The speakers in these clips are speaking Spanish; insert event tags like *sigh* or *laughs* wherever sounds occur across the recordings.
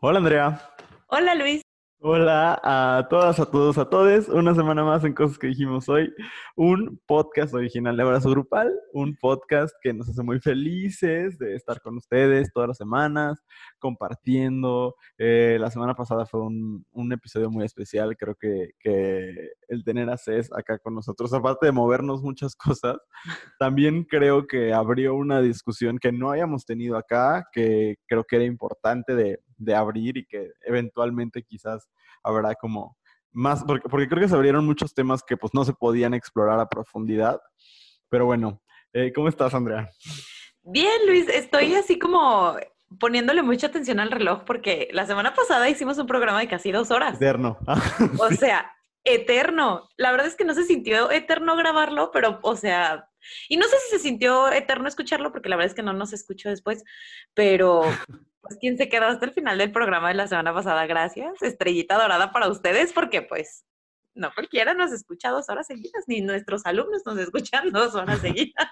Hola Andrea. Hola Luis. Hola a todas, a todos, a todos. Una semana más en Cosas que dijimos hoy. Un podcast original de Abrazo Grupal. Un podcast que nos hace muy felices de estar con ustedes todas las semanas, compartiendo. Eh, la semana pasada fue un, un episodio muy especial. Creo que, que, el tener a Cés acá con nosotros, aparte de movernos muchas cosas, también creo que abrió una discusión que no habíamos tenido acá, que creo que era importante de, de abrir y que eventualmente quizás habrá como más, porque, porque, creo que se abrieron muchos temas que pues no se podían explorar a profundidad. Pero bueno, eh, ¿cómo estás, Andrea? Bien, Luis, estoy así como poniéndole mucha atención al reloj porque la semana pasada hicimos un programa de casi dos horas. Eterno. *laughs* o sea, eterno. La verdad es que no se sintió eterno grabarlo, pero, o sea, y no sé si se sintió eterno escucharlo porque la verdad es que no nos escucho después, pero *laughs* pues quien se quedó hasta el final del programa de la semana pasada, gracias. Estrellita dorada para ustedes porque pues no cualquiera nos escucha dos horas seguidas, ni nuestros alumnos nos escuchan *laughs* dos horas seguidas.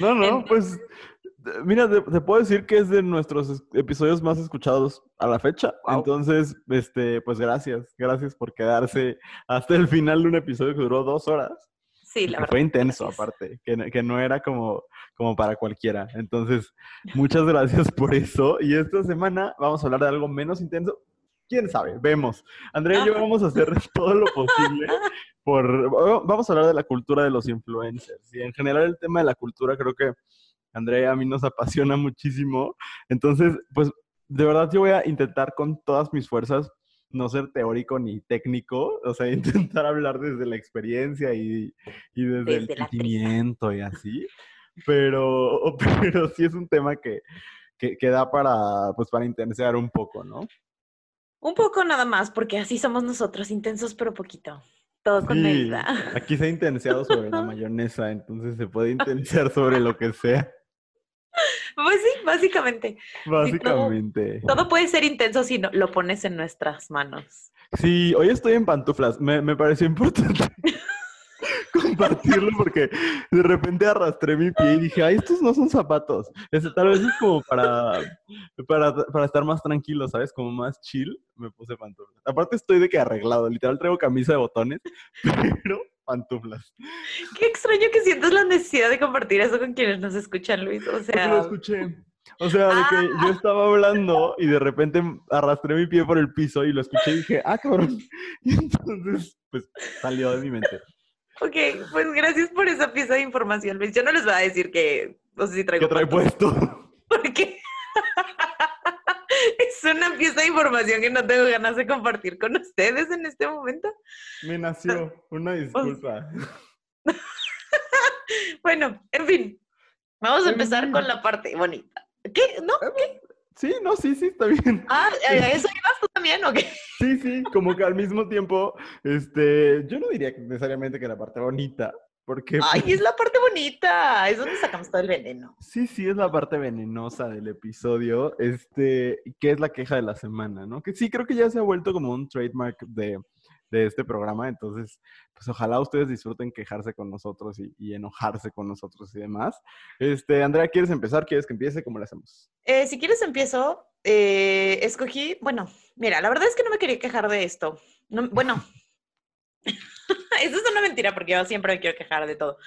No, no, Entonces, pues mira, te, te, puedo decir que es de nuestros episodios más escuchados a la fecha. Wow. Entonces, este, pues gracias, gracias por quedarse hasta el final de un episodio que duró dos horas. Sí, la que Fue intenso, gracias. aparte, que, que, no era como, como para cualquiera. Entonces, muchas gracias por eso. Y esta semana vamos a hablar de algo menos intenso. ¿Quién sabe? Vemos. Andrea y yo vamos a hacer *laughs* todo lo posible por... Vamos a hablar de la cultura de los influencers. Y en general el tema de la cultura creo que Andrea a mí nos apasiona muchísimo. Entonces, pues, de verdad yo voy a intentar con todas mis fuerzas no ser teórico ni técnico, o sea, *laughs* intentar hablar desde la experiencia y, y desde, desde, el sentimiento y así, pero, *laughs* pero sí es un tema que, que, que, da para, pues, para intensear un poco, ¿no? Un poco nada más, porque así somos nosotros, intensos pero poquito. Todo con sí, medida. Aquí se ha intenseado sobre la mayonesa, entonces se puede intensear sobre lo que sea. Pues sí, básicamente. Básicamente. Todo, puede ser intenso si no, lo pones en nuestras manos. Sí, hoy estoy en pantuflas. Me, me pareció importante *laughs* *laughs* compartirlo porque de repente arrastré mi pie y dije, ay, estos no son zapatos. Este, tal vez es como para, para, para estar más tranquilo, ¿sabes? Como más chill, me puse pantuflas. Aparte estoy de que arreglado, literal traigo camisa de botones, *laughs* pero pantuflas. Qué extraño que sientas la necesidad de compartir eso con quienes nos escuchan, Luis. O sea. Porque lo escuché. O sea, de que ah. yo estaba hablando y de repente arrastré mi pie por el piso y lo escuché y dije, ah, cabrón. *laughs* Y entonces, pues salió de mi mente. Ok, pues gracias por esa pieza de información, Luis. Yo no les voy a decir que, no sé si traigo. *laughs* ¿Qué trae puesto? Porque es una pieza de información que no tengo ganas de compartir con ustedes en este momento. Me nació, una *laughs* disculpa. *laughs* bueno, en fin, vamos a empezar con la parte bonita. ¿Qué? ¿No? ¿Qué? Sí, no, sí, sí, está bien. Ah, ¿eso ibas tú también o qué? Sí, sí, como que al mismo tiempo, este, yo no diría necesariamente que la parte bonita, porque... Ay, es la parte bonita, es donde sacamos todo el veneno. Sí, sí, es la parte venenosa del episodio, este, que es la queja de la semana, ¿no? Que sí, creo que ya se ha vuelto como un trademark de, de este programa. Entonces, pues ojalá ustedes disfruten quejarse con nosotros y, y, enojarse con nosotros y demás. Este, Andrea, ¿quieres empezar? ¿Quieres que empiece? ¿Cómo lo hacemos? Eh, si quieres empiezo. Eh, escogí, bueno, mira, la verdad es que no me quería quejar de esto. No, bueno, *laughs* *laughs* eso es una mentira porque yo siempre me quiero quejar de todo.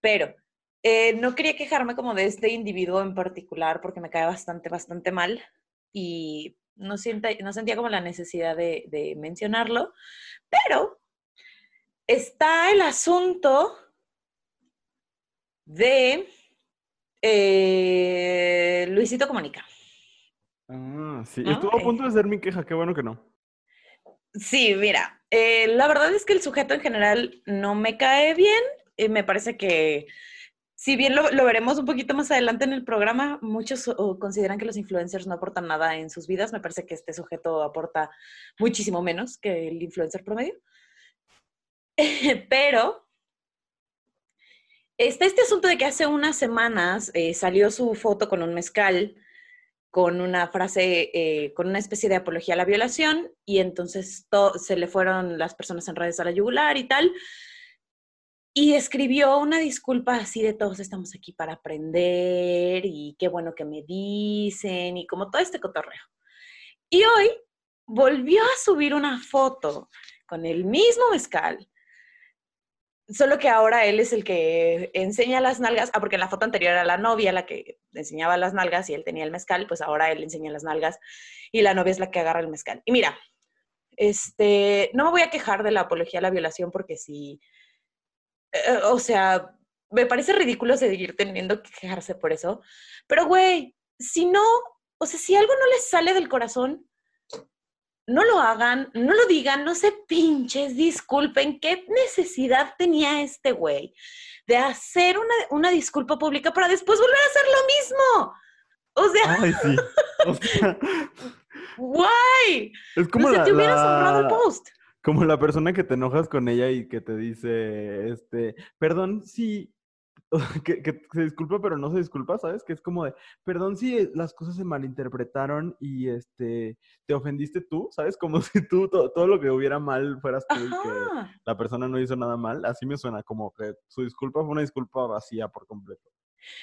Pero eh, no quería quejarme como de este individuo en particular porque me cae bastante, bastante mal. Y no, sienta, no sentía como la necesidad de, de, mencionarlo, pero está el asunto de eh, Luisito Comunica. Ah, sí. ¿No? Estuvo a punto de ser mi queja, qué bueno que no. Sí, mira, eh, la verdad es que el sujeto en general no me cae bien. y me parece que si bien lo, veremos un poquito más adelante en el programa, muchos consideran que los influencers no aportan nada en sus vidas. Me parece que este sujeto aporta muchísimo menos que el influencer promedio. *laughs* Pero está este asunto de que hace unas semanas eh, salió su foto con un mezcal con una frase, eh, con una especie de apología a la violación, y entonces se le fueron las personas en redes a la yugular y tal. Y escribió una disculpa así de todos estamos aquí para aprender y qué bueno que me dicen y como todo este cotorreo. Y hoy volvió a subir una foto con el mismo mezcal, solo que ahora él es el que enseña las nalgas, ah, porque en la foto anterior era la novia la que enseñaba las nalgas y él tenía el mezcal, pues ahora él enseña las nalgas y la novia es la que agarra el mezcal. Y mira, este, no me voy a quejar de la apología a la violación porque sí, eh, o sea, me parece ridículo seguir teniendo que quejarse por eso, pero güey, si no, o sea, si algo no les sale del corazón, no lo hagan, no lo digan, no se pinches, disculpen, ¿qué necesidad tenía este güey de hacer una, una, disculpa pública para después volver a hacer lo mismo? O sea, Ay, sí. O sea, *laughs* guay. es como no se la, te hubieras la- el post. Como la persona que te enojas con ella y que te dice, este, perdón si, *laughs* que, que se disculpa pero no se disculpa, ¿sabes? Que es como de, perdón si las cosas se malinterpretaron y este, te ofendiste tú, ¿sabes? Como *laughs* si tú, to- todo lo que hubiera mal fueras tú y que la persona no hizo nada mal, así me suena, como que su disculpa fue una disculpa vacía por completo.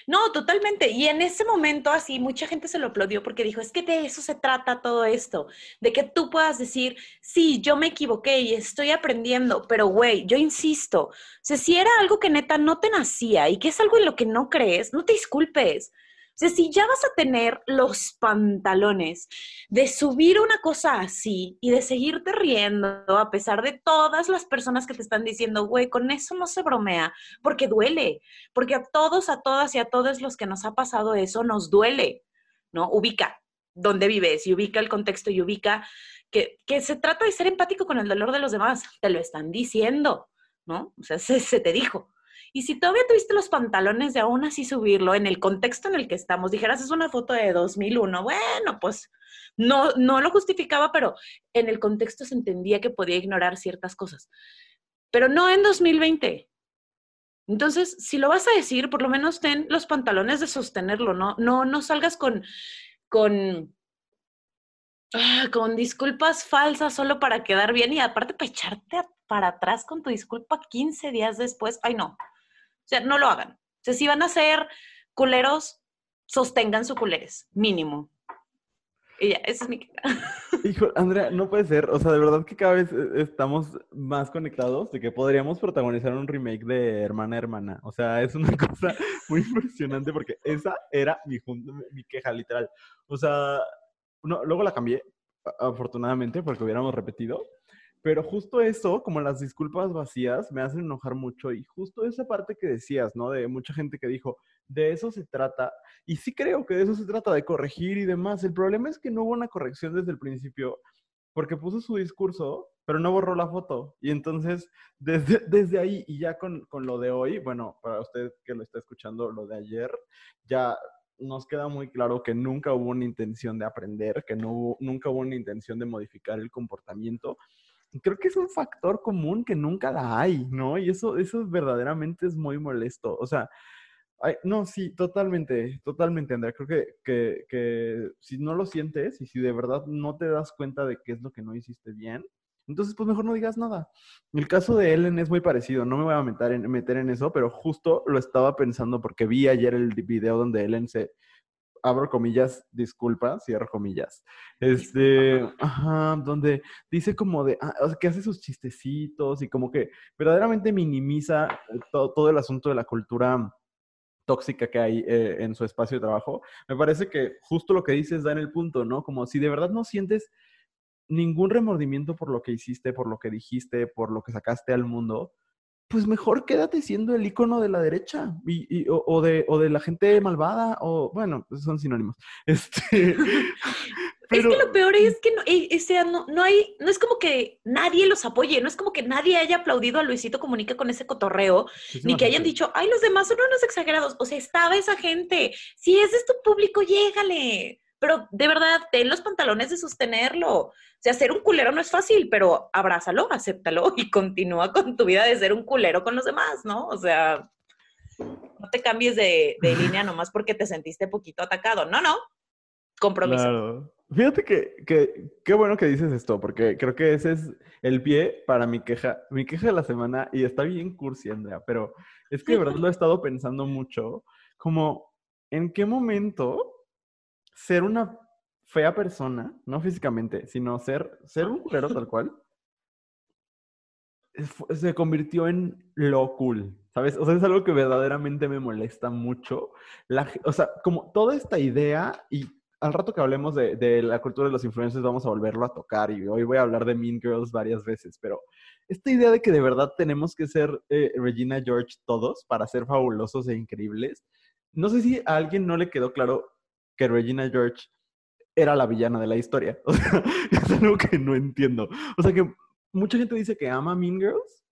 No, totalmente. Y en ese momento así, mucha gente se lo aplaudió porque dijo, es que de eso se trata todo esto, de que tú puedas decir, sí, yo me equivoqué y estoy aprendiendo, pero güey, yo insisto, o si era algo que neta no te nacía y que es algo en lo que no crees, no te disculpes. O sea, si ya vas a tener los pantalones de subir una cosa así y de seguirte riendo a pesar de todas las personas que te están diciendo, güey, con eso no se bromea, porque duele, porque a todos, a todas y a todos los que nos ha pasado eso nos duele, ¿no? Ubica dónde vives y ubica el contexto y ubica que, que se trata de ser empático con el dolor de los demás, te lo están diciendo, ¿no? O sea, se, se te dijo. Y si todavía tuviste los pantalones de aún así subirlo en el contexto en el que estamos, dijeras, es una foto de 2001, bueno, pues no, no lo justificaba, pero en el contexto se entendía que podía ignorar ciertas cosas. Pero no en 2020. Entonces, si lo vas a decir, por lo menos ten los pantalones de sostenerlo, ¿no? No, no salgas con, con, ah, con disculpas falsas solo para quedar bien y aparte para echarte a- para atrás con tu disculpa 15 días después. Ay, no. O sea, no lo hagan. O sea, si van a ser culeros, sostengan su culeres, mínimo. Y ya, esa es mi queja. *laughs* Hijo, Andrea, no puede ser. O sea, de verdad que cada vez eh, estamos más conectados de que podríamos protagonizar un remake de Hermana Hermana. O sea, es una *laughs* cosa muy impresionante porque esa era mi, mi queja literal. O sea, no, luego la cambié, afortunadamente, porque hubiéramos repetido. Pero justo eso, como las disculpas vacías, me hacen enojar mucho. Y justo esa parte que decías, ¿no? De mucha gente que dijo, de eso se trata. Y sí creo que de eso se trata, de corregir y demás. El problema es que no hubo una corrección desde el principio, porque puso su discurso, pero no borró la foto. Y entonces, desde, *laughs* desde ahí y ya con, con lo de hoy, bueno, para usted que lo está escuchando, lo de ayer, ya nos queda muy claro que nunca hubo una intención de aprender, que no nunca hubo una intención de modificar el comportamiento. Creo que es un factor común que nunca la hay, ¿no? Y eso, eso verdaderamente es muy molesto. O sea, Ay, no, sí, totalmente, totalmente, Andrea. Creo que, que, que si no lo sientes y si de verdad no te das cuenta de qué es lo que no hiciste bien, entonces pues mejor no digas nada. El caso de Ellen es muy parecido, no me voy a meter en, meter en eso, pero justo lo estaba pensando porque vi ayer el video donde Ellen se, abro comillas, disculpa, cierro comillas, este, ajá, donde dice como de, ah, o sea, que hace sus chistecitos y como que verdaderamente minimiza eh, todo, todo el asunto de la cultura tóxica que hay eh, en su espacio de trabajo, me parece que justo lo que dices da en el punto, ¿no? Como si de verdad no sientes ningún remordimiento por lo que hiciste, por lo que dijiste, por lo que sacaste al mundo, pues mejor quédate siendo el icono de la derecha y, y- o, o de, o de la gente malvada, o bueno, son sinónimos. *laughs* Este, *laughs* Es que lo peor es que no, eh, o sea, no, no hay, no es como que nadie los apoye, no es como que nadie haya aplaudido a Luisito Comunica con ese cotorreo, ni que hayan gente. dicho, ay, los demás son unos exagerados. O sea, estaba esa gente. Si ese es tu público, llégale. Pero de verdad, ten los pantalones de sostenerlo. O sea, ser un culero no es fácil, pero abrázalo, acéptalo y continúa con tu vida de ser un culero con los demás, ¿no? O sea, no te cambies de, de *laughs* línea nomás porque te sentiste poquito atacado. No, no. Compromiso. Claro. Fíjate que, que qué bueno que dices esto, porque creo que ese es el pie para mi queja, mi queja de la semana, y está bien cursi, Andrea, pero es que de verdad lo he estado pensando mucho, como en qué momento ser una fea persona, no físicamente, sino ser, ser un culero tal cual, se convirtió en lo cool, ¿sabes? O sea, es algo que verdaderamente me molesta mucho. La, o sea, como toda esta idea, y al rato que hablemos de, la cultura de los influencers vamos a volverlo a tocar, y hoy voy a hablar de Mean Girls varias veces, pero esta idea de que de verdad tenemos que ser eh, Regina George todos para ser fabulosos e increíbles, no sé si a alguien no le quedó claro que Regina George era la villana de la historia. *laughs* O sea, es algo que no entiendo. O sea, que mucha gente dice que ama Mean Girls,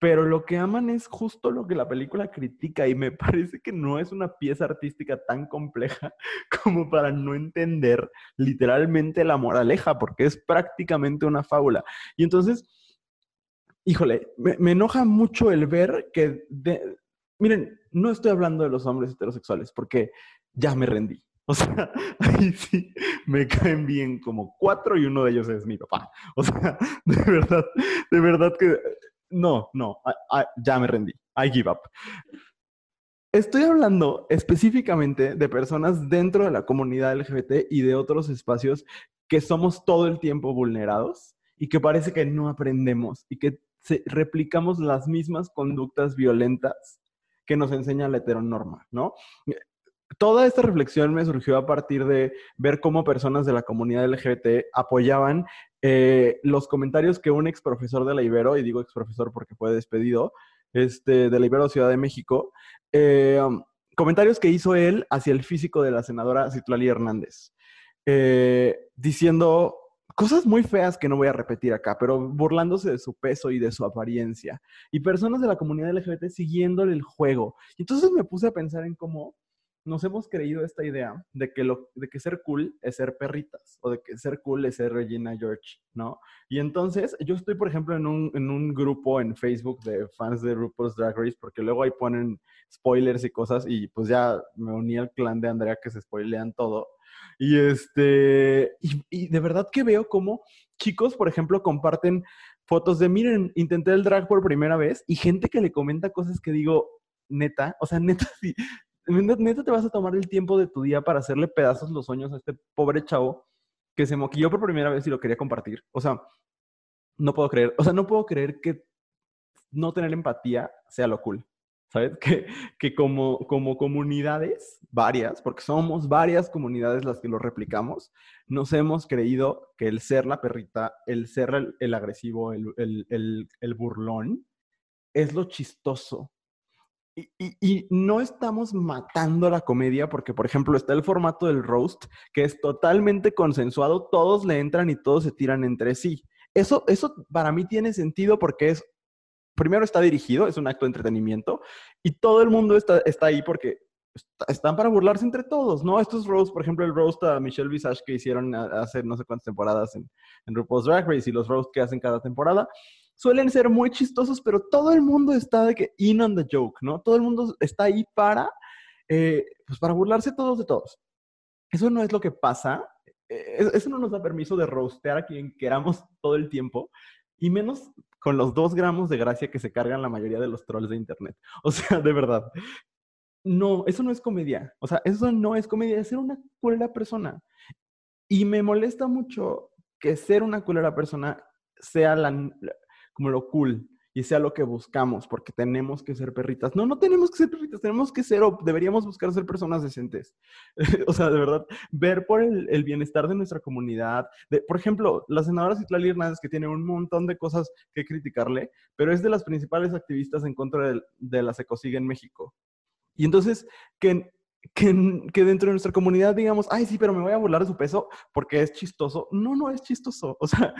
pero lo que aman es justo lo que la película critica y me *laughs* parece que no es una pieza artística tan compleja *laughs* como para no entender literalmente la moraleja, porque es prácticamente una fábula. Y entonces, híjole, me, enoja mucho el ver que, miren, no estoy hablando de los hombres heterosexuales, porque ya me rendí. O sea, *laughs* ahí sí me caen bien como cuatro y uno de ellos es mi papá. O sea, *laughs* de verdad, de verdad que no, no, ya me rendí. I give up. Estoy hablando específicamente de personas dentro de la comunidad LGBT y de otros espacios que somos todo el tiempo vulnerados y que parece que no aprendemos y que replicamos las mismas conductas violentas que nos enseña la heteronorma, ¿no? Toda esta reflexión me surgió a partir de ver cómo personas de la comunidad LGBT apoyaban eh, los comentarios que un ex profesor de la Ibero, y digo ex profesor porque fue despedido, este, de la Ibero Ciudad de México, eh, um, comentarios que hizo él hacia el físico de la senadora Citlali Hernández, eh, diciendo cosas muy feas que no voy a repetir acá, pero burlándose de su peso y de su apariencia. Y personas de la comunidad LGBT siguiéndole el juego. Y entonces me puse a pensar en cómo nos hemos creído esta idea de que, lo, de que ser cool es ser perritas o de que ser cool es ser Regina George, ¿no? Y entonces yo estoy, por ejemplo, en un, en un grupo en Facebook de fans de RuPaul's Drag Race porque luego ahí ponen spoilers y cosas y pues ya me uní al clan de Andrea que se spoilean todo. Y este, y, de verdad que veo como chicos, por ejemplo, comparten fotos de, miren, intenté el drag por primera vez y gente que le comenta cosas que digo, neta, o sea, neta, *laughs* si, neta te vas a tomar el tiempo de tu día para hacerle pedazos los sueños a este pobre chavo que se moquilló por primera vez y lo quería compartir. O sea, no puedo creer, o sea, no puedo creer que no tener empatía sea lo cool. ¿Sabes? *laughs* Que, que como, como comunidades, varias, porque somos varias comunidades las que lo replicamos, nos hemos creído que el ser la perrita, el ser el, agresivo, el, el, el burlón, es lo chistoso, y, no estamos matando la comedia porque, por ejemplo, está el formato del roast, que es totalmente consensuado, todos le entran y todos se tiran entre sí. Eso, eso para mí tiene sentido porque es, primero está dirigido, es un acto de entretenimiento, y todo el mundo está, está ahí porque están para burlarse entre todos, ¿no? Estos roasts, por ejemplo, el roast a Michelle Visage que hicieron hace no sé cuántas temporadas en, en RuPaul's Drag Race y los roasts que hacen cada temporada, suelen ser muy chistosos, pero todo el mundo está de que in on the joke, ¿no? Todo el mundo está ahí para, eh, pues para burlarse todos de todos. Eso no es lo que pasa. Eh, eso no nos da permiso de roastear a quien queramos todo el tiempo, y menos con los dos gramos de gracia que se cargan la mayoría de los trolls de Internet. *laughs* O sea, de verdad. No, eso no es comedia. O sea, eso no es comedia, es ser una culera persona. Y me molesta mucho que ser una culera persona sea la, como lo cool y sea lo que buscamos, porque tenemos que ser perritas. No, no tenemos que ser perritas, tenemos que ser, o deberíamos buscar ser personas decentes. *laughs* o sea, de verdad, ver por el, bienestar de nuestra comunidad. De, por ejemplo, la senadora Citlali Hernández, que tiene un montón de cosas que criticarle, pero es de las principales activistas en contra de, de la secosiga en México. Y entonces, que que, que, dentro de nuestra comunidad digamos, ay, sí, pero me voy a burlar de su peso porque es chistoso. No, no es chistoso. O sea,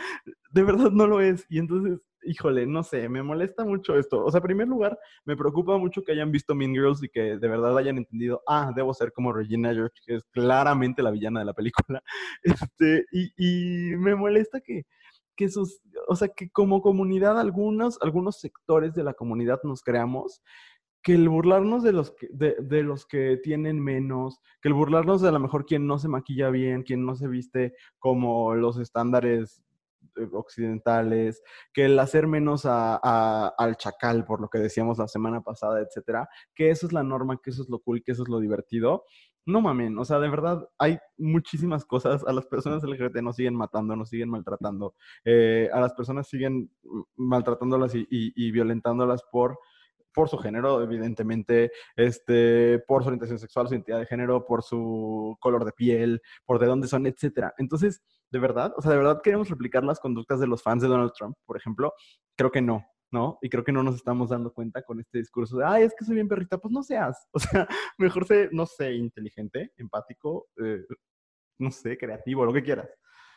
de verdad no lo es. Y entonces, híjole, no sé, me molesta mucho esto. O sea, en primer lugar, me preocupa mucho que hayan visto Mean Girls y que de verdad hayan entendido, ah, debo ser como Regina George, que es claramente la villana de la película. *laughs* Este, y, y me molesta que, que sus, o sea, que como comunidad algunos, algunos sectores de la comunidad nos creamos que el burlarnos de los que, de, los que tienen menos, que el burlarnos de a lo mejor quien no se maquilla bien, quien no se viste como los estándares occidentales, que el hacer menos al chacal, por lo que decíamos la semana pasada, etcétera, que eso es la norma, que eso es lo cool, que eso es lo divertido. No mamen, o sea, de verdad hay muchísimas cosas. A las personas LGBT nos siguen matando, nos siguen maltratando. Eh, a las personas siguen maltratándolas y, y violentándolas por por su género, evidentemente, este, por su orientación sexual, su identidad de género, por su color de piel, por de dónde son, etcétera. Entonces, de verdad, o sea, de verdad queremos replicar las conductas de los fans de Donald Trump, por ejemplo. Creo que no, ¿no? Y creo que no nos estamos dando cuenta con este discurso de, ay, es que soy bien perrita, pues no seas. *laughs* O sea, mejor sé, no sé, inteligente, empático, eh, no sé, creativo, lo que quieras.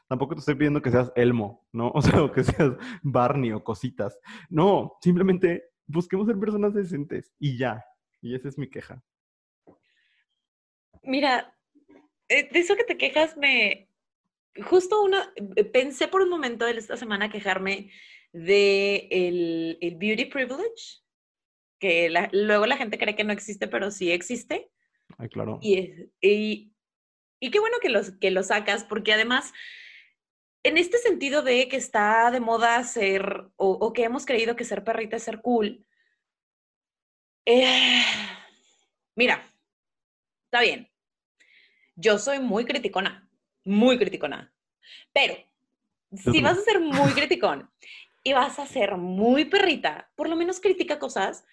Tampoco te estoy pidiendo que seas Elmo, ¿no? *laughs* O sea, o que seas Barney o cositas. No, simplemente busquemos ser personas decentes y ya. Y esa es mi queja. Mira, eh, de eso que te quejas, me. Justo una. Eh, pensé por un momento de esta semana quejarme de el, el beauty privilege, que luego la gente cree que no existe, pero sí existe. Ay, claro. Y, y, y qué bueno que, los, que lo sacas, porque además en este sentido de que está de moda ser, o, que hemos creído que ser perrita es ser cool, eh, mira, está bien. Yo soy muy criticona, muy criticona. Pero si vas a ser muy *laughs* criticón y vas a ser muy perrita, por lo menos critica cosas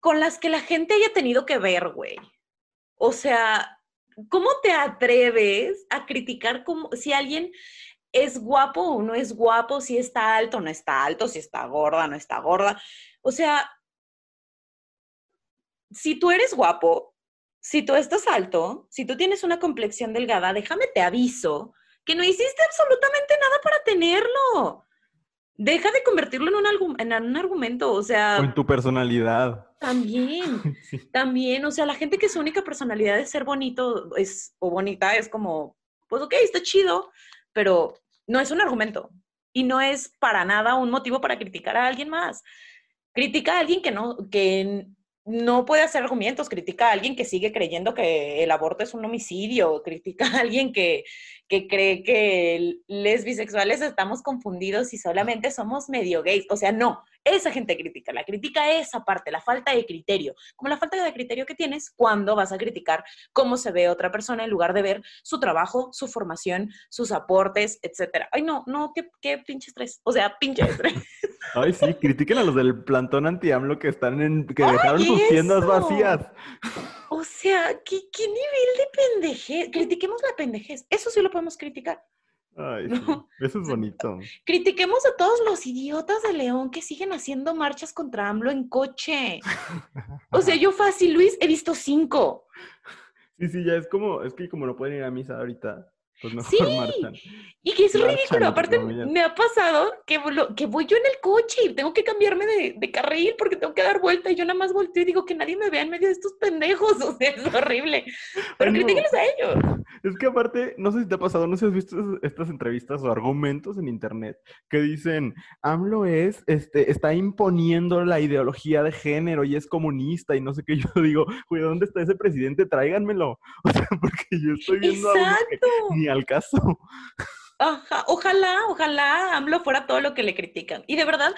con las que la gente haya tenido que ver, güey. O sea, ¿cómo te atreves a criticar como, si alguien es guapo o no es guapo, si está alto o no está alto, si está gorda o no está gorda? O sea, si tú eres guapo, si tú estás alto, si tú tienes una complexión delgada, déjame te aviso que no hiciste absolutamente nada para tenerlo. Deja de convertirlo en un, en un argumento, o sea... O en tu personalidad. También, *laughs* también, o sea, la gente que su única personalidad es ser bonito es, o bonita es como, pues ok, está chido, pero no es un argumento y no es para nada un motivo para criticar a alguien más. Critica a alguien que no, que no puede hacer argumentos, critica a alguien que sigue creyendo que el aborto es un homicidio, critica a alguien que, que cree que les bisexuales estamos confundidos y solamente somos medio gays. O sea, no, esa gente critica, la critica esa parte, la falta de criterio, como la falta de criterio que tienes cuando vas a criticar cómo se ve otra persona en lugar de ver su trabajo, su formación, sus aportes, etcétera. Ay, no, no, qué, qué pinche estrés. O sea, pinche estrés. *laughs* Ay, sí, critiquen a los del plantón anti-AMLO que están en, que dejaron sus tiendas vacías. O sea, ¿qué, ¿qué, nivel de pendejez? Critiquemos la pendejez. Eso sí lo podemos criticar. Ay, eso es bonito. Critiquemos a todos los idiotas de León que siguen haciendo marchas contra AMLO en coche. O sea, yo fácil, Luis, he visto cinco. Sí, sí, ya es como, es que como no pueden ir a misa ahorita, pues sí, y que es ridículo. Aparte, me ha pasado que, que voy yo en el coche y tengo que cambiarme de, de, carril porque tengo que dar vuelta y yo nada más volteo y digo que nadie me vea en medio de estos pendejos. *laughs* O sea, es horrible. Pero no. a ellos. Es que aparte, no sé si te ha pasado, no sé si has visto estas entrevistas o argumentos en internet que dicen, AMLO es, este, está imponiendo la ideología de género y es comunista y no sé qué. *laughs* Yo digo, güey, ¿dónde está ese presidente? Tráiganmelo. *laughs* O sea, porque yo estoy viendo Exacto. a al caso. ojalá, ojalá AMLO fuera todo lo que le critican. Y de verdad,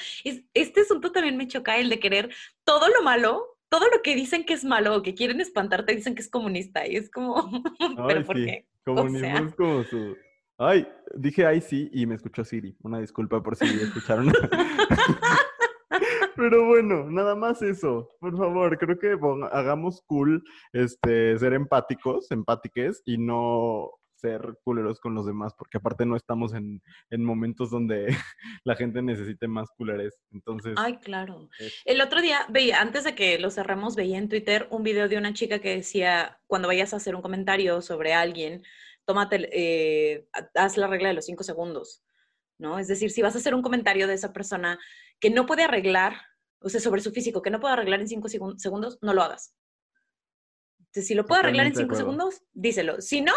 este asunto también me choca, el de querer todo lo malo, todo lo que dicen que es malo o que quieren espantarte, dicen que es comunista. Y es como, *laughs* ¿pero por qué? Comunismo es como su... Ay, dije ay sí y me escuchó Siri. Una disculpa por si escucharon. *laughs* Pero bueno, nada más eso. Por favor, creo que hagamos cool este, ser empáticos, empátiques y no ser culeros con los demás, porque aparte no estamos en, momentos donde *laughs* la gente necesite más culeres. Entonces. Ay, claro. El otro día veía, antes de que lo cerremos, veía en Twitter un video de una chica que decía: cuando vayas a hacer un comentario sobre alguien, tómate, eh, haz la regla de los cinco segundos. ¿No? Es decir, si vas a hacer un comentario de esa persona que no puede arreglar, o sea, sobre su físico, que no puede arreglar en cinco segundos, no lo hagas. si lo puede arreglar en cinco segundos, díselo. Si no,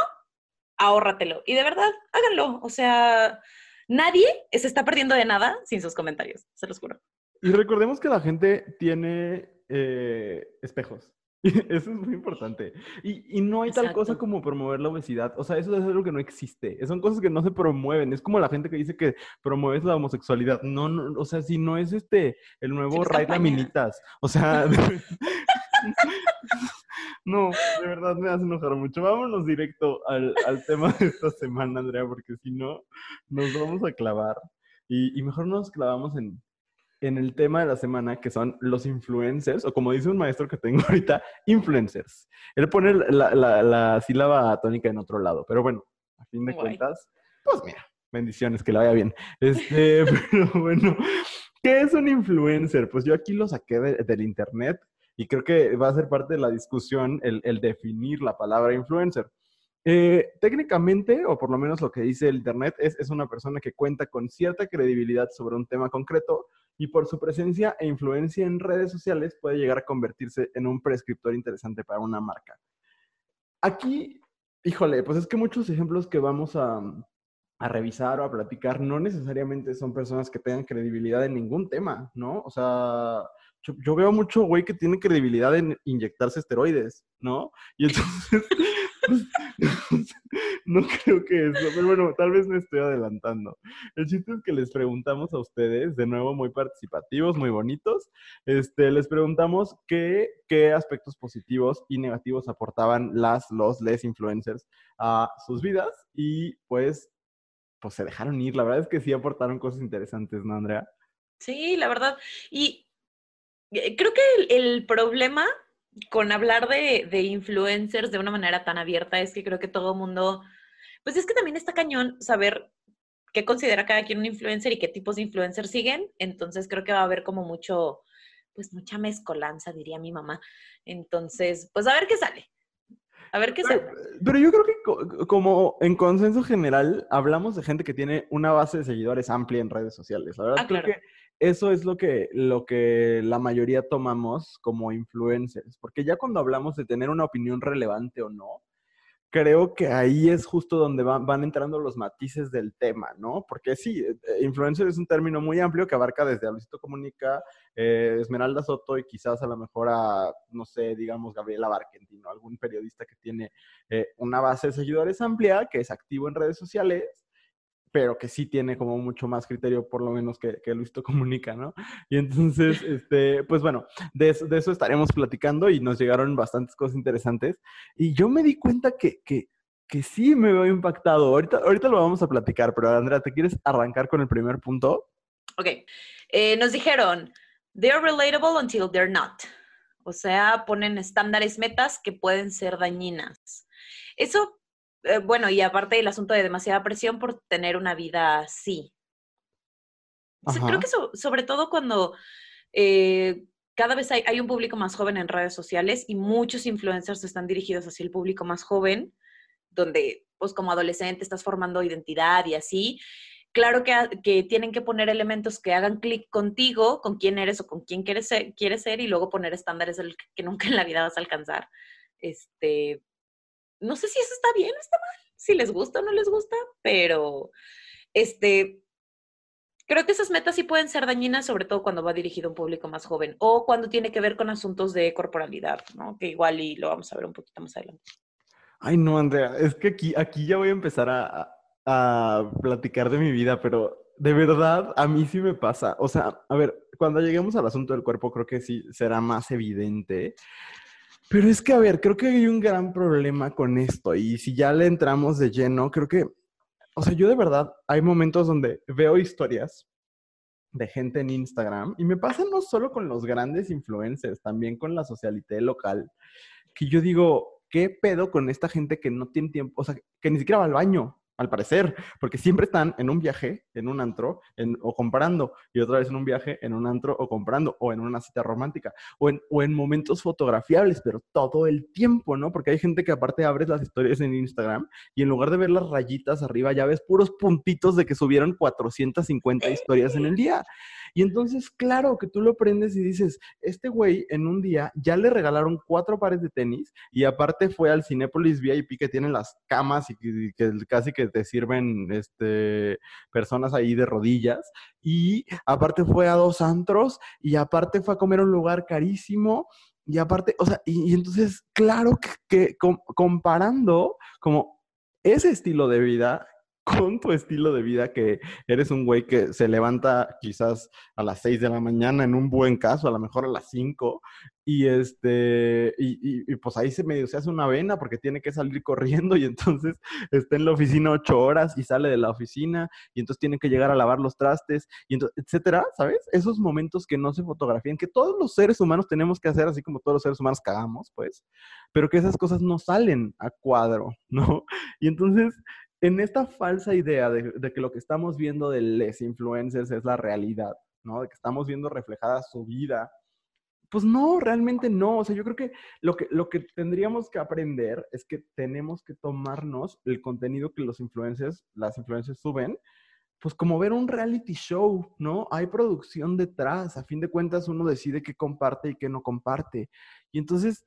ahórratelo. Y de verdad, háganlo. O sea, nadie se está perdiendo de nada sin sus comentarios, se los juro. Y recordemos que la gente tiene eh, espejos. *laughs* Eso es muy importante. Y, y no hay tal cosa como promover la obesidad. O sea, eso es algo que no existe. Son cosas que no se promueven. Es como la gente que dice que promueves la homosexualidad. No, no, o sea, si no es este, el nuevo Ray Laminitas. O sea, *laughs* *laughs* no, de verdad me hace enojar mucho. Vámonos directo al, al tema de esta semana, Andrea, porque si no, nos vamos a clavar. Y, y mejor nos clavamos en, en el tema de la semana, que son los influencers, o como dice un maestro que tengo *laughs* ahorita, influencers. Él pone la, la, sílaba tónica en otro lado, pero bueno, a fin de cuentas, pues mira, bendiciones, que le vaya bien. Este, *laughs* pero bueno, ¿qué es un influencer? Pues yo aquí lo saqué del internet y creo que va a ser parte de la discusión el, el definir la palabra influencer. Eh, técnicamente, o por lo menos lo que dice el Internet, es, es, una persona que cuenta con cierta credibilidad sobre un tema concreto y por su presencia e influencia en redes sociales puede llegar a convertirse en un prescriptor interesante para una marca. Aquí, híjole, pues es que muchos ejemplos que vamos a, a revisar o a platicar no necesariamente son personas que tengan credibilidad en ningún tema, ¿no? O sea, yo, veo mucho güey que tiene credibilidad en inyectarse esteroides, ¿no? Y entonces, *laughs* *laughs* no creo que eso, pero bueno, tal vez me estoy adelantando. El chiste es que les preguntamos a ustedes, de nuevo muy participativos, muy bonitos, este, les preguntamos qué, qué aspectos positivos y negativos aportaban las, los, les influencers a sus vidas y pues, pues se dejaron ir. La verdad es que sí aportaron cosas interesantes, ¿no, Andrea? Sí, la verdad. Y creo que el, problema con hablar de, de, influencers de una manera tan abierta es que creo que todo mundo, pues es que también está cañón saber qué considera cada quien un influencer y qué tipos de influencers siguen. Entonces creo que va a haber como mucho, pues mucha mezcolanza, diría mi mamá. Entonces, pues a ver qué sale. A ver qué sale. Pero yo creo que como en consenso general hablamos de gente que tiene una base de seguidores amplia en redes sociales. La verdad ah, creo que eso es lo que, lo que la mayoría tomamos como influencers, porque ya cuando hablamos de tener una opinión relevante o no, creo que ahí es justo donde van, entrando los matices del tema, ¿no? Porque sí, eh, eh, influencer es un término muy amplio que abarca desde Luisito Comunica, eh, Esmeralda Soto y quizás a lo mejor a, no sé, digamos, Gabriela Barquentino, algún periodista que tiene una base de seguidores amplia, que es activo en redes sociales pero que sí tiene como mucho más criterio, por lo menos que, que Luisito comunica, ¿no? *laughs* Y entonces, este, pues bueno, de eso, de eso, estaremos platicando y nos llegaron bastantes cosas interesantes. Y yo me di cuenta que, que, que sí me veo impactado. Ahorita, ahorita lo vamos a platicar, pero Andrea, ¿te quieres arrancar con el primer punto? Ok. Eh, nos dijeron, they're relatable until they're not. O sea, ponen estándares metas que pueden ser dañinas. Eso eh, bueno, y aparte el asunto de demasiada presión por tener una vida así. creo que sobre todo cuando eh, cada vez hay, hay, un público más joven en redes sociales y muchos influencers están dirigidos hacia el público más joven, donde pues como adolescente estás formando identidad y así. Claro que, que tienen que poner elementos que hagan clic contigo, con quién eres o con quién quieres ser, quieres ser y luego poner estándares que nunca en la vida vas a alcanzar. Este, no sé si eso está bien está mal, si les gusta o no les gusta, pero este, creo que esas metas sí pueden ser dañinas, sobre todo cuando va dirigido a un público más joven o cuando tiene que ver con asuntos de corporalidad, ¿no? Que igual y lo vamos a ver un poquito más adelante. Ay, no, Andrea, es que aquí, aquí ya voy a empezar a, a platicar de mi vida, pero de verdad a mí sí me pasa. O sea, a ver, cuando lleguemos al asunto del cuerpo, creo que sí será más evidente. Pero es que, a ver, creo que hay un gran problema con esto y si ya le entramos de lleno, creo que, o sea, yo de verdad, hay momentos donde veo historias de gente en Instagram y me pasa no solo con los grandes influencers, también con la socialité local, que yo digo, ¿qué pedo con esta gente que no tiene tiempo, o sea, que ni siquiera va al baño? Al parecer, porque siempre están en un viaje, en un antro, o comprando, y otra vez en un viaje, en un antro, o comprando, o en una cita romántica, o en, o en momentos fotografiables, pero todo el tiempo, ¿no? Porque hay gente que aparte abres las historias en Instagram y en lugar de ver las rayitas arriba, ya ves puros puntitos de que subieron 450 historias en el día. Y entonces, claro que tú lo prendes y dices, este güey en un día ya le regalaron cuatro pares de tenis y aparte fue al Cinépolis VIP que tienen las camas y que, casi que te sirven este, personas ahí de rodillas. Y aparte fue a dos antros y aparte fue a comer un lugar carísimo Y aparte, o sea, y, entonces, claro que, comparando como ese estilo de vida con tu estilo de vida, que eres un güey que se levanta quizás a las 6 de la mañana, en un buen caso, a lo mejor a las 5, y este, y, pues ahí se medio se hace una vena porque tiene que salir corriendo y entonces está en la oficina ocho horas y sale de la oficina y entonces tiene que llegar a lavar los trastes y entonces, etcétera, ¿sabes? Esos momentos que no se fotografían, que todos los seres humanos tenemos que hacer, así como todos los seres humanos cagamos, pues, pero que esas cosas no salen a cuadro, ¿no? Y entonces en esta falsa idea de, que lo que estamos viendo de les influencers es la realidad, ¿no? De que estamos viendo reflejada su vida. Pues no, realmente no. O sea, yo creo que lo que, lo que tendríamos que aprender es que tenemos que tomarnos el contenido que los influencers, las influencers suben, pues como ver un reality show, ¿no? Hay producción detrás. A fin de cuentas, uno decide qué comparte y qué no comparte. Y entonces,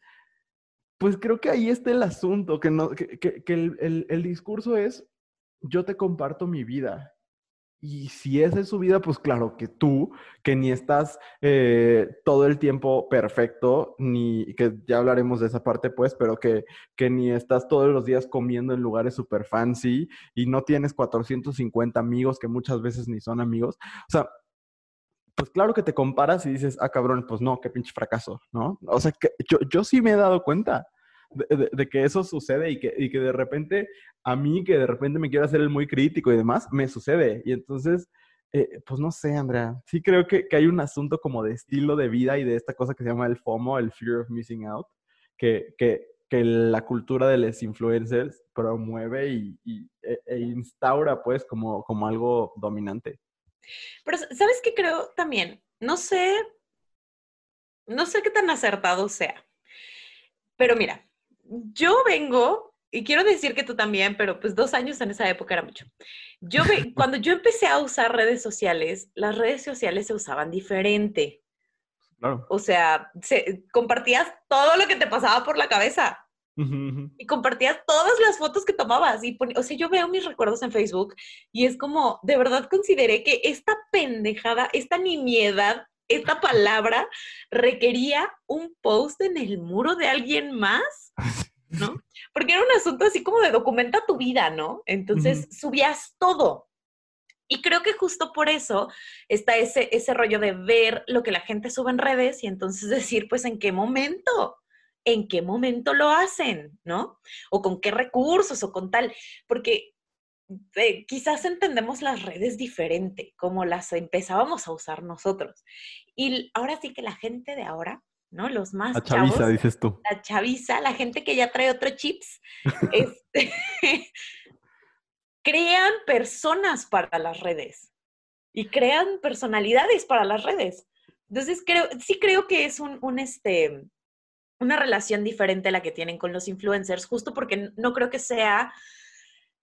pues creo que ahí está el asunto, que, no, que, que, el, el, discurso es, yo te comparto mi vida. Y si esa es su vida, pues claro que tú, que ni estás eh, todo el tiempo perfecto, ni que ya hablaremos de esa parte, pues, pero que, que ni estás todos los días comiendo en lugares super fancy y no tienes 450 amigos que muchas veces ni son amigos. O sea, pues claro que te comparas y dices, ah, cabrón, pues no, qué pinche fracaso, ¿no? O sea, que yo, yo sí me he dado cuenta de, que eso sucede y que, y que de repente a mí, que de repente me quiero hacer el muy crítico y demás, me sucede. Y entonces, eh, pues no sé, Andrea, sí creo que, que, hay un asunto como de estilo de vida y de esta cosa que se llama el FOMO, el Fear of Missing Out, que, que, que la cultura de los influencers promueve y, e, e instaura pues como, como algo dominante. Pero, ¿sabes qué creo también? No sé, no sé qué tan acertado sea. Pero mira, yo vengo, y quiero decir que tú también, pero pues dos años en esa época era mucho. Yo *laughs* cuando yo empecé a usar redes sociales, las redes sociales se usaban diferente. Claro. O sea, compartías todo lo que te pasaba por la cabeza. Y compartías todas las fotos que tomabas. Y o sea, yo veo mis recuerdos en Facebook y es como, de verdad consideré que esta pendejada, esta nimiedad, esta palabra requería un post en el muro de alguien más, *laughs* ¿no? Porque era un asunto así como de documenta tu vida, ¿no? Entonces subías todo. Y creo que justo por eso está ese, ese rollo de ver lo que la gente sube en redes y entonces decir, pues, ¿en qué momento? En qué momento lo hacen, ¿no? O con qué recursos o con tal, porque eh, quizás entendemos las redes diferente, como las empezábamos a usar nosotros. Y ahora sí que la gente de ahora, ¿no? Los más la chaviza, dices tú. La chaviza, la gente que ya trae otro chips, *laughs* este, *laughs* crean personas para las redes y crean personalidades para las redes. Entonces, creo, sí creo que es un, un este, una relación diferente a la que tienen con los influencers, justo porque no creo que sea...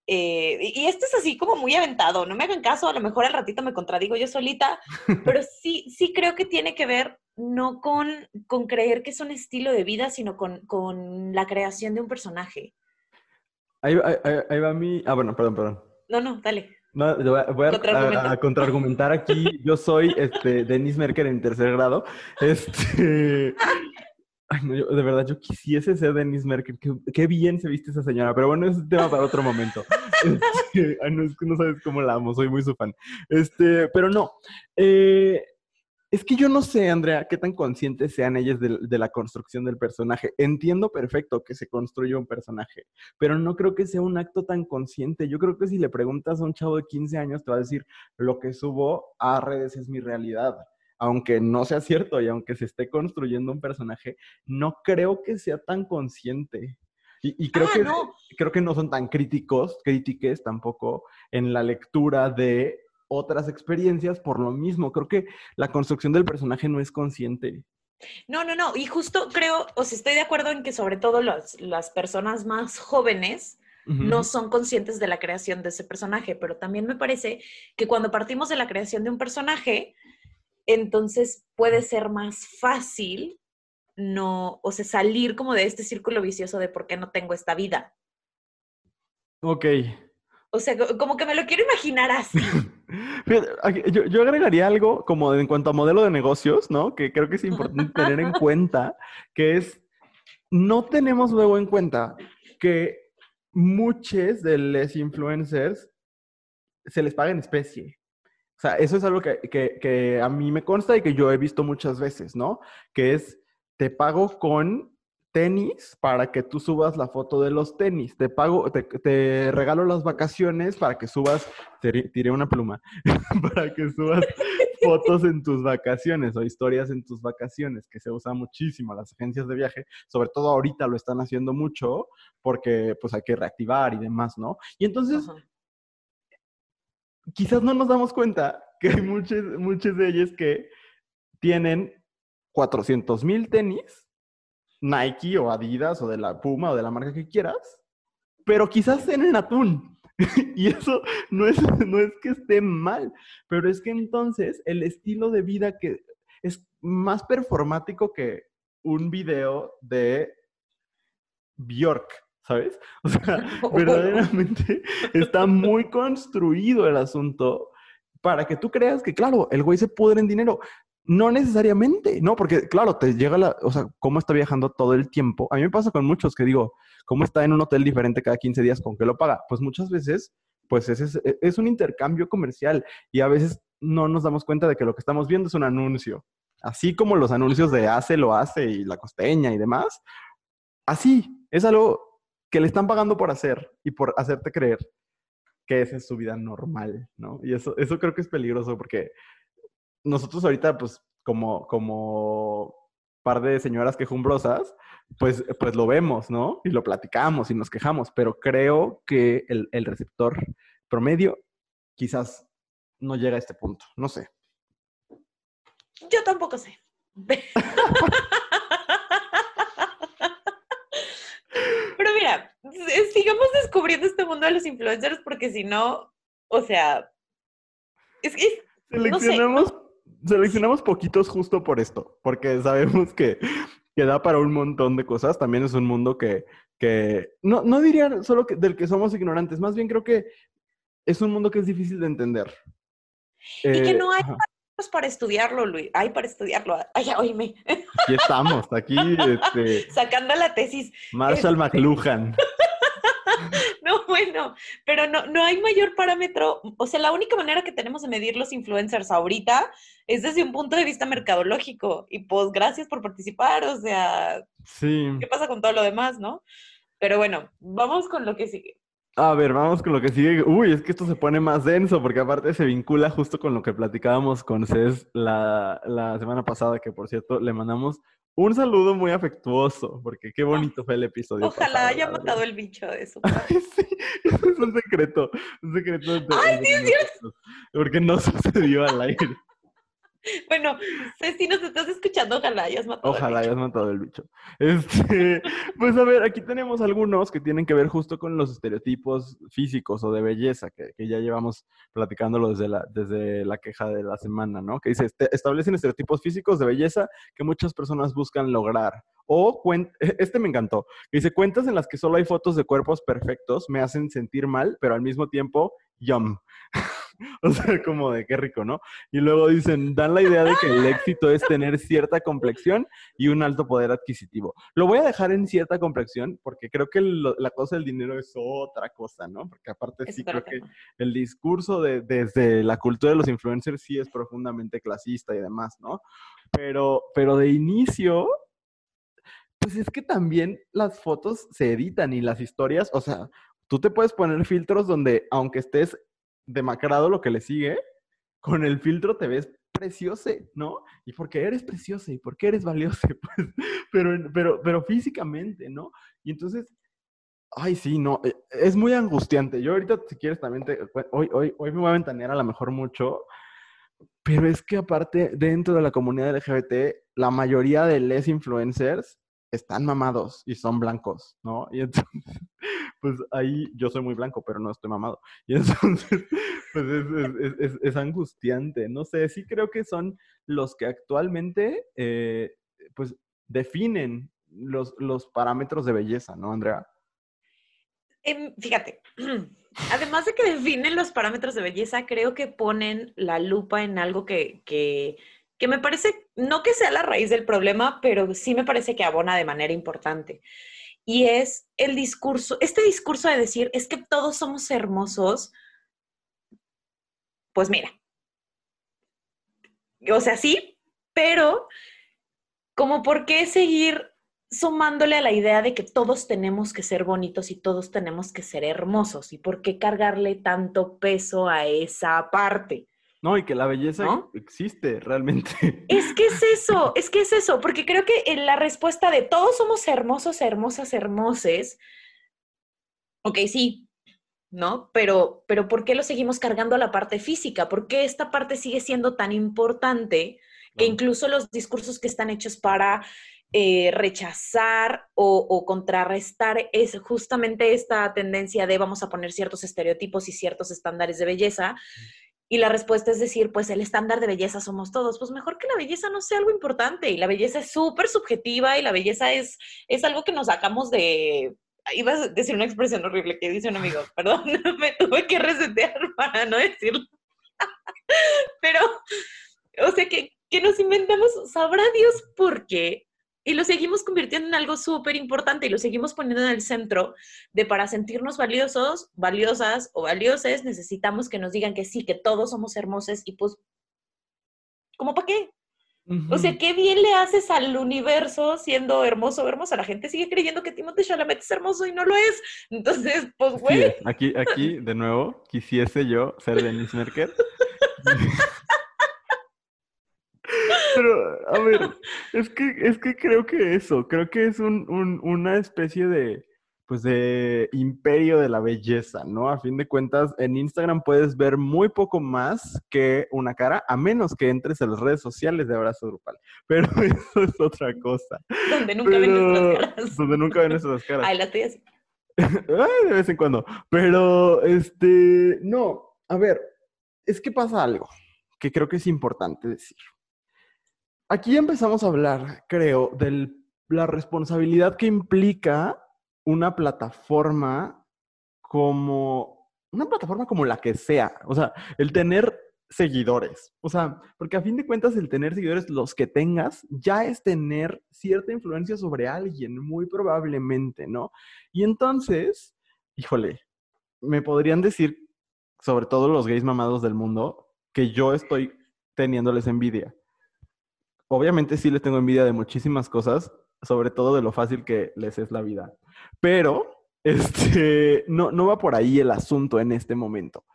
Eh, y esto es así como muy aventado, no me hagan caso, a lo mejor al ratito me contradigo yo solita, *laughs* pero sí, sí creo que tiene que ver no con, con creer que es un estilo de vida, sino con, con la creación de un personaje. Ahí, va mi... Ah, bueno, perdón, perdón. No, no, dale. voy a, a, contraargumentar aquí. Yo soy este, Denise Merker en tercer grado. Este, *laughs* Ay, no, de verdad, yo quisiese ser Denise Merkel. Qué, bien se viste esa señora. Pero bueno, es un tema para otro momento. *laughs* Este, ay, no, es que no sabes cómo la amo, soy muy su fan. Este, pero no. Eh, es que yo no sé, Andrea, qué tan conscientes sean ellas de, de, la construcción del personaje. Entiendo perfecto que se construye un personaje, pero no creo que sea un acto tan consciente. Yo creo que si le preguntas a un chavo de 15 años, te va a decir, lo que subo a redes es mi realidad aunque no sea cierto y aunque se esté construyendo un personaje, no creo que sea tan consciente. Y, creo, ah, que, no. creo que no son tan críticos, crítiques tampoco en la lectura de otras experiencias por lo mismo. Creo que la construcción del personaje no es consciente. No, no, no. Y justo creo, o sea, estoy de acuerdo en que sobre todo las personas más jóvenes no son conscientes de la creación de ese personaje, pero también me parece que cuando partimos de la creación de un personaje, entonces puede ser más fácil no, o sea, salir como de este círculo vicioso de por qué no tengo esta vida. Ok. O sea, como que me lo quiero imaginar así. *laughs* yo, yo, agregaría algo como en cuanto a modelo de negocios, ¿no? Que creo que es importante tener en *laughs* cuenta, que es, no tenemos luego en cuenta que muchos de los influencers se les paga en especie. O sea, eso es algo que, que, que, a mí me consta y que yo he visto muchas veces, ¿no? Que es, te pago con tenis para que tú subas la foto de los tenis. Te pago, te, regalo las vacaciones para que subas, tiré una pluma, *laughs* para que subas *laughs* fotos en tus vacaciones o historias en tus vacaciones, que se usa muchísimo las agencias de viaje, sobre todo ahorita lo están haciendo mucho porque pues hay que reactivar y demás, ¿no? Y entonces, quizás no nos damos cuenta que hay muchos, muchos de ellos que tienen 400 mil tenis Nike o Adidas o de la Puma o de la marca que quieras, pero quizás en el atún. *laughs* y eso no es, no es que esté mal, pero es que entonces el estilo de vida que es más performático que un video de Bjork, ¿sabes? *laughs* O sea, *laughs* verdaderamente está muy construido el asunto para que tú creas que, claro, el güey se pudre en dinero. No necesariamente, no, porque claro, te llega la, o sea, cómo está viajando todo el tiempo. A mí me pasa con muchos que digo, ¿cómo está en un hotel diferente cada 15 días? ¿Con qué lo paga? Pues muchas veces, pues es, es, un intercambio comercial y a veces no nos damos cuenta de que lo que estamos viendo es un anuncio. Así como los anuncios de hace, lo hace y la costeña y demás. Así, es algo que le están pagando por hacer y por hacerte creer que esa es su vida normal, ¿no? Y eso, eso creo que es peligroso porque nosotros ahorita, pues, como, como par de señoras quejumbrosas, pues, pues lo vemos, ¿no? Y lo platicamos y nos quejamos, pero creo que el, el receptor promedio quizás no llega a este punto, no sé. Yo tampoco sé. *laughs* Pero mira, sigamos descubriendo este mundo de los influencers porque si no, o sea, es que... Seleccionamos seleccionamos poquitos justo por esto, porque sabemos que, que, da para un montón de cosas. También es un mundo que, que no, no diría solo que, del que somos ignorantes, más bien creo que es un mundo que es difícil de entender. Y que no hay eh, para estudiarlo, Luis. Hay para estudiarlo. Ay, oíme. Aquí estamos, aquí. Este, *laughs* Sacando la tesis. Marshall este... McLuhan. *laughs* no, bueno, pero no, no hay mayor parámetro. O sea, la única manera que tenemos de medir los influencers ahorita es desde un punto de vista mercadológico. Y pues gracias por participar, o sea, sí. ¿qué pasa con todo lo demás, no? Pero bueno, vamos con lo que sigue. A ver, vamos con lo que sigue. Uy, es que esto se pone más denso porque aparte se vincula justo con lo que platicábamos con Cés la, la semana pasada, que por cierto le mandamos un saludo muy afectuoso, porque qué bonito fue el episodio. Ojalá haya matado el bicho de su sí, *laughs* eso es un secreto. Un secreto. De, Ay, sí, es cierto. Porque no *laughs* sucedió al aire. Bueno, si nos estás escuchando, ojalá hayas matado Ojalá hayas matado el bicho. *laughs* Este, pues a ver, aquí tenemos algunos que tienen que ver justo con los estereotipos físicos o de belleza, que, que ya llevamos platicándolo desde la, desde la queja de la semana, ¿no? Que dice, este, establecen estereotipos físicos de belleza que muchas personas buscan lograr. O, *laughs* este me encantó, que dice, cuentas en las que solo hay fotos de cuerpos perfectos me hacen sentir mal, pero al mismo tiempo, yum. *laughs* *laughs* o sea, como de qué rico, ¿no? Y luego dicen, dan la idea de que el éxito es tener cierta complexión y un alto poder adquisitivo. Lo voy a dejar en cierta complexión porque creo que la cosa del dinero es otra cosa, ¿no? Porque aparte sí creo que el discurso de, desde la cultura de los influencers sí es profundamente clasista y demás, ¿no? Pero, pero de inicio, pues es que también las fotos se editan y las historias, o sea, tú te puedes poner filtros donde, aunque estés demacrado lo que le sigue, con el filtro te ves preciosa, ¿no? Y porque eres preciosa y porque eres valiosa, *laughs* pues, pero, pero, pero físicamente, ¿no? Y entonces, ay, sí, no, eh, es muy angustiante. Yo ahorita, si quieres, también te, hoy, hoy, hoy me voy a ventanear a lo mejor mucho, pero es que aparte, dentro de la comunidad LGBT, la mayoría de les influencers están mamados y son blancos, ¿no? Y entonces, pues ahí yo soy muy blanco, pero no estoy mamado. *laughs* Y entonces, pues es, angustiante. No sé, sí creo que son los que actualmente, eh, pues, definen los, los parámetros de belleza, ¿no, Andrea? em, fíjate, *clears throat* además de que definen los parámetros de belleza, creo que ponen la lupa en algo que, que, que me parece, no que sea la raíz del problema, pero sí me parece que abona de manera importante. Y es el discurso, este discurso de decir, es que todos somos hermosos. Pues mira, o sea, sí, pero como por qué seguir sumándole a la idea de que todos tenemos que ser bonitos y todos tenemos que ser hermosos y por qué cargarle tanto peso a esa parte. No, y que la belleza existe realmente. *laughs* Es que es eso, es que es eso, porque creo que en la respuesta de todos somos hermosos, hermosas, hermoses, ok, sí, ¿no? Pero, pero ¿por qué lo seguimos cargando a la parte física? ¿Por qué esta parte sigue siendo tan importante que incluso los discursos que están hechos para eh, rechazar o, contrarrestar es justamente esta tendencia de vamos a poner ciertos estereotipos y ciertos estándares de belleza. Y la respuesta es decir, pues el estándar de belleza somos todos. Pues mejor que la belleza no sea algo importante. Y la belleza es súper subjetiva y la belleza es, es algo que nos sacamos de... Iba a decir una expresión horrible que dice un amigo, *laughs* perdón, *laughs* me tuve que resetear *laughs* para no decirlo. Pero, o sea, que, que nos inventamos, sabrá Dios por qué, y lo seguimos convirtiendo en algo súper importante y lo seguimos poniendo en el centro de para sentirnos valiosos, valiosas o valioses, necesitamos que nos digan que sí, que todos somos hermosos y pues, ¿cómo para qué? O sea, qué bien le haces al universo siendo hermoso o hermosa. La gente sigue creyendo que Timothée Chalamet es hermoso y no lo es. Entonces, pues, güey. aquí, aquí, de nuevo, quisiese yo ser Denise Merker. *laughs* Pero, a ver, es que, es que creo que eso, creo que es un, una especie de, pues de imperio de la belleza, ¿no? A fin de cuentas, en Instagram puedes ver muy poco más que una cara, a menos que entres a las redes sociales de Abrazo Grupal. Pero *laughs* eso es otra cosa. Donde nunca ven nuestras caras. Donde nunca ven nuestras caras. Ay, la estoy así. de vez en cuando. Pero, este, no, a ver, es que pasa algo que creo que es importante decir. Aquí empezamos a hablar, creo, de la responsabilidad que implica una plataforma como una plataforma como la que sea, o sea, el tener seguidores, o sea, porque a fin de cuentas el tener seguidores, los que tengas, ya es tener cierta influencia sobre alguien, muy probablemente, ¿no? Y entonces, híjole, me podrían decir, sobre todo los gays mamados del mundo, que yo estoy teniéndoles envidia obviamente sí les tengo envidia de muchísimas cosas, sobre todo de lo fácil que les es la vida. Pero, *laughs* este, no, no va por ahí el asunto en este momento.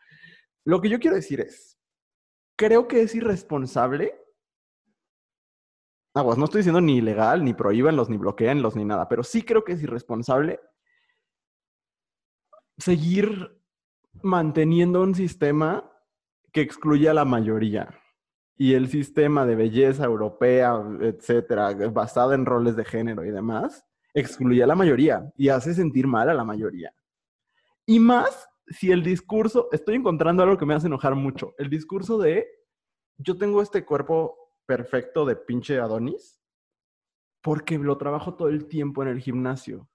Lo que yo quiero decir es, creo que es irresponsable. Aguas, no estoy diciendo ni ilegal, ni prohíbanlos, ni bloqueenlos, ni nada, pero sí creo que es irresponsable seguir manteniendo un sistema que excluye a la mayoría y el sistema de belleza europea, etcétera, basado en roles de género y demás, excluye a la mayoría y hace sentir mal a la mayoría. Y más si el discurso, estoy encontrando algo que me hace enojar mucho, el discurso de yo tengo este cuerpo perfecto de pinche Adonis porque lo trabajo todo el tiempo en el gimnasio.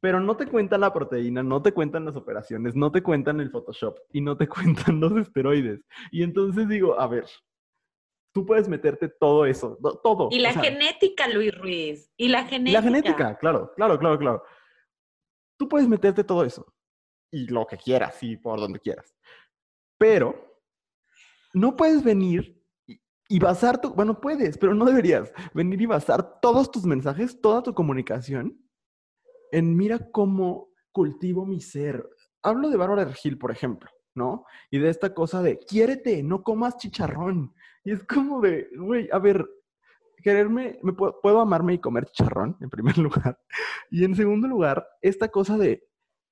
Pero no te cuentan la proteína, no te cuentan las operaciones, no te cuentan el Photoshop y no te *laughs* cuentan los esteroides. Y entonces digo, a ver, tú puedes meterte todo eso, todo. Y la genética, Luis Ruiz. Y la genética. La genética, claro, claro, claro, claro. Tú puedes meterte todo eso. Y lo que quieras, y por donde quieras. Pero no puedes venir y basar tu, bueno, puedes, pero no deberías venir y basar todos tus mensajes, toda tu comunicación en mira cómo cultivo mi ser. Hablo de Bárbara Regil, por ejemplo, ¿no? Y de esta cosa de quiérete, no comas chicharrón, y es como de, güey, a ver, quererme, me puedo, amarme y comer charrón, en primer *laughs* lugar. Y en segundo lugar, esta cosa de,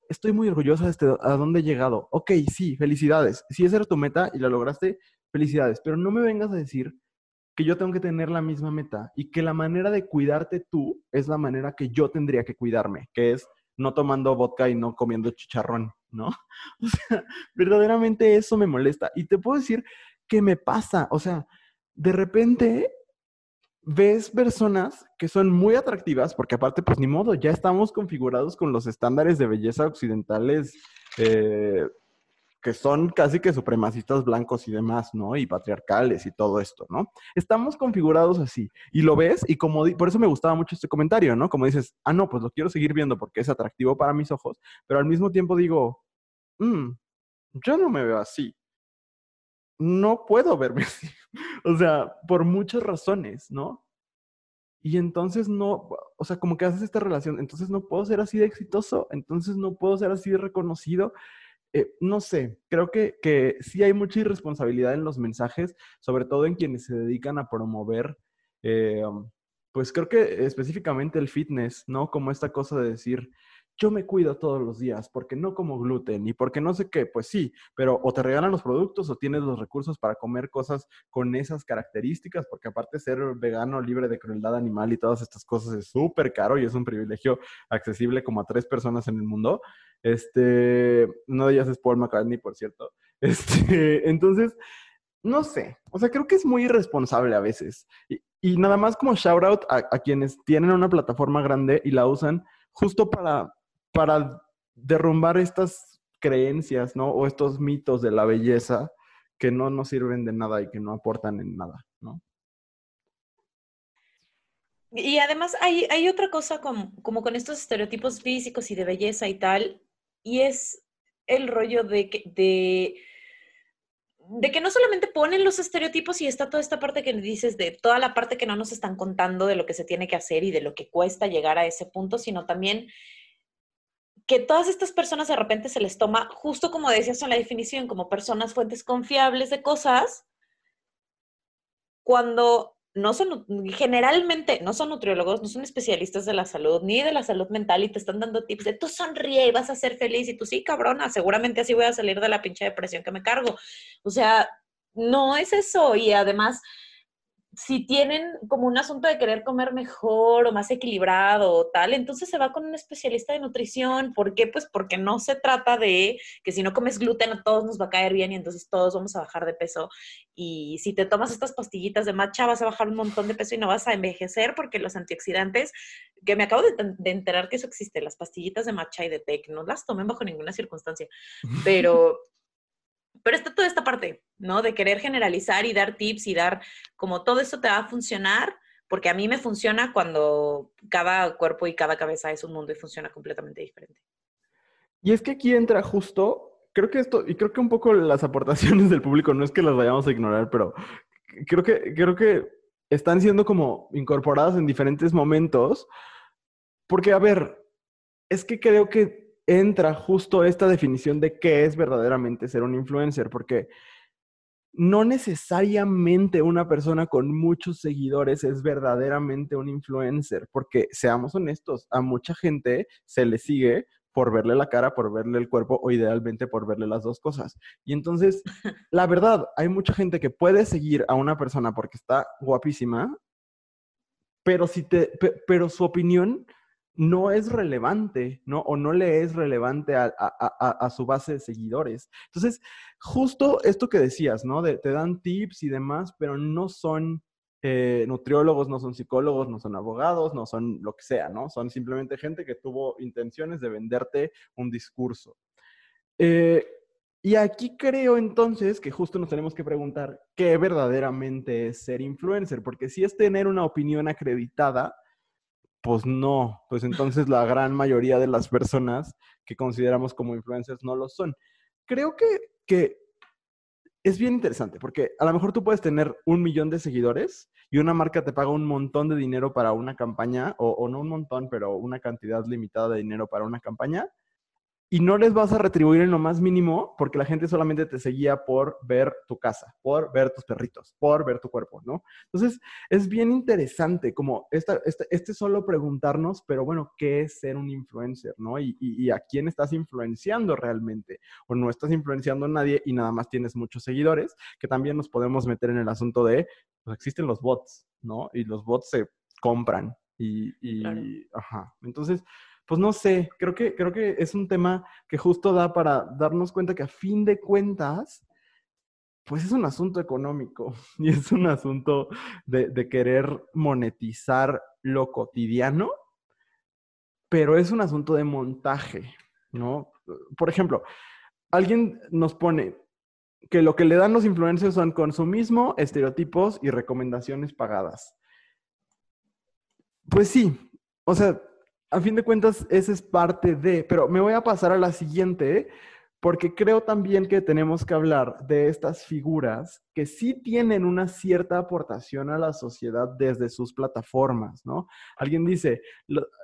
estoy muy orgullosa de este, a dónde he llegado. Ok, sí, felicidades. Si esa era tu meta y la lograste, felicidades. Pero no me vengas a decir que yo tengo que tener la misma meta y que la manera de cuidarte tú es la manera que yo tendría que cuidarme, que es no tomando vodka y no comiendo chicharrón, ¿no? *laughs* O sea, verdaderamente eso me molesta. Y te puedo decir ¿qué me pasa? O sea, de repente ves personas que son muy atractivas, porque aparte, pues ni modo, ya estamos configurados con los estándares de belleza occidentales eh, que son casi que supremacistas blancos y demás, ¿no? Y patriarcales y todo esto, ¿no? Estamos configurados así. Y lo ves y como, por eso me gustaba mucho este comentario, ¿no? Como dices, ah, no, pues lo quiero seguir viendo porque es atractivo para mis ojos, pero al mismo tiempo digo, mmm, yo no me veo así. No puedo verme así. *laughs* o sea, por muchas razones, ¿no? Y entonces no, o sea, como que haces esta relación, entonces no puedo ser así de exitoso, entonces no puedo ser así de reconocido. Eh, no sé, creo que, que sí hay mucha irresponsabilidad en los mensajes, sobre todo en quienes se dedican a promover, eh, pues creo que específicamente el fitness, ¿no? Como esta cosa de decir, yo me cuido todos los días porque no como gluten y porque no sé qué, pues sí, pero o te regalan los productos o tienes los recursos para comer cosas con esas características, porque aparte ser vegano, libre de crueldad animal y todas estas cosas es súper caro y es un privilegio accesible como a tres personas en el mundo. Este, una de ellas es Paul McCartney, por cierto. *laughs* Este, entonces, no sé, o sea, creo que es muy irresponsable a veces. Y, nada más como shout out a quienes tienen una plataforma grande y la usan justo para para derrumbar estas creencias, ¿no? O estos mitos de la belleza que no nos sirven de nada y que no aportan en nada, ¿no? Y además hay, hay otra cosa como, como, con estos estereotipos físicos y de belleza y tal, y es el rollo de que, de, de que no solamente ponen los estereotipos y está toda esta parte que dices de toda la parte que no nos están contando de lo que se tiene que hacer y de lo que cuesta llegar a ese punto, sino también que todas estas personas de repente se les toma, justo como decías en la definición, como personas fuentes confiables de cosas, cuando no son, generalmente no son nutriólogos, no son especialistas de la salud, ni de la salud mental y te están dando tips de tú sonríe y vas a ser feliz y tú sí, cabrona, seguramente así voy a salir de la pinche depresión que me cargo. O sea, no es eso y además si tienen como un asunto de querer comer mejor o más equilibrado o tal, entonces se va con un especialista de nutrición. ¿Por qué? Pues porque no se trata de que si no comes gluten a todos nos va a caer bien y entonces todos vamos a bajar de peso. Y si te tomas estas pastillitas de matcha vas a bajar un montón de peso y no vas a envejecer porque los antioxidantes, que me acabo de, de enterar que eso existe, las pastillitas de matcha y de té, que no las tomen bajo ninguna circunstancia, *laughs* pero pero está toda esta parte, ¿no? De querer generalizar y dar tips y dar como todo eso te va a funcionar, porque a mí me funciona cuando cada cuerpo y cada cabeza es un mundo y funciona completamente diferente. Y es que aquí entra justo, creo que esto, y creo que un poco las aportaciones *laughs* del público, no es que las vayamos a ignorar, pero creo que, creo que están siendo como incorporadas en diferentes momentos, porque, a ver, es que creo que entra justo esta definición de qué es verdaderamente ser un influencer, porque no necesariamente una persona con muchos seguidores es verdaderamente un influencer, porque seamos honestos, a mucha gente se le sigue por verle la cara, por verle el cuerpo o idealmente por verle las dos cosas. Y entonces, *laughs* la verdad, hay mucha gente que puede seguir a una persona porque está guapísima, pero si te pero su opinión no es relevante, ¿no? O no le es relevante a, su base de seguidores. Entonces, justo esto que decías, ¿no? te dan tips y demás, pero no son eh, nutriólogos, no son psicólogos, no son abogados, no son lo que sea, ¿no? Son simplemente gente que tuvo intenciones de venderte un discurso. Eh, y aquí creo entonces que justo nos tenemos que preguntar qué verdaderamente es ser influencer, porque si es tener una opinión acreditada, pues no, pues entonces la gran mayoría de las personas que consideramos como influencers no lo son. Creo que, que es bien interesante porque a lo mejor tú puedes tener un millón de seguidores y una marca te paga un montón de dinero para una campaña, o, o no un montón, pero una cantidad limitada de dinero para una campaña y no les vas a retribuir en lo más mínimo porque la gente solamente te seguía por ver tu casa, por ver tus perritos, por ver tu cuerpo, ¿no? Entonces, es bien interesante como esta, este, este solo preguntarnos, pero bueno, ¿qué es ser un influencer, ¿no? Y, y, a quién estás influenciando realmente. O no estás influenciando a nadie y nada más tienes muchos seguidores, que también nos podemos meter en el asunto de, pues existen los bots, ¿no? Y los bots se compran y, y ajá. Entonces, pues no sé, creo que, creo que es un tema que justo da para darnos cuenta que a fin de cuentas, pues es un asunto económico *laughs* y es un asunto de, de querer monetizar lo cotidiano, pero es un asunto de montaje, ¿no? Por ejemplo, alguien nos pone que lo que le dan los influencers son consumismo, estereotipos y recomendaciones pagadas. Pues sí, o sea, a fin de cuentas, esa es parte de, pero me voy a pasar a la siguiente, porque creo también que tenemos que hablar de estas figuras que sí tienen una cierta aportación a la sociedad desde sus plataformas, ¿no? Alguien dice,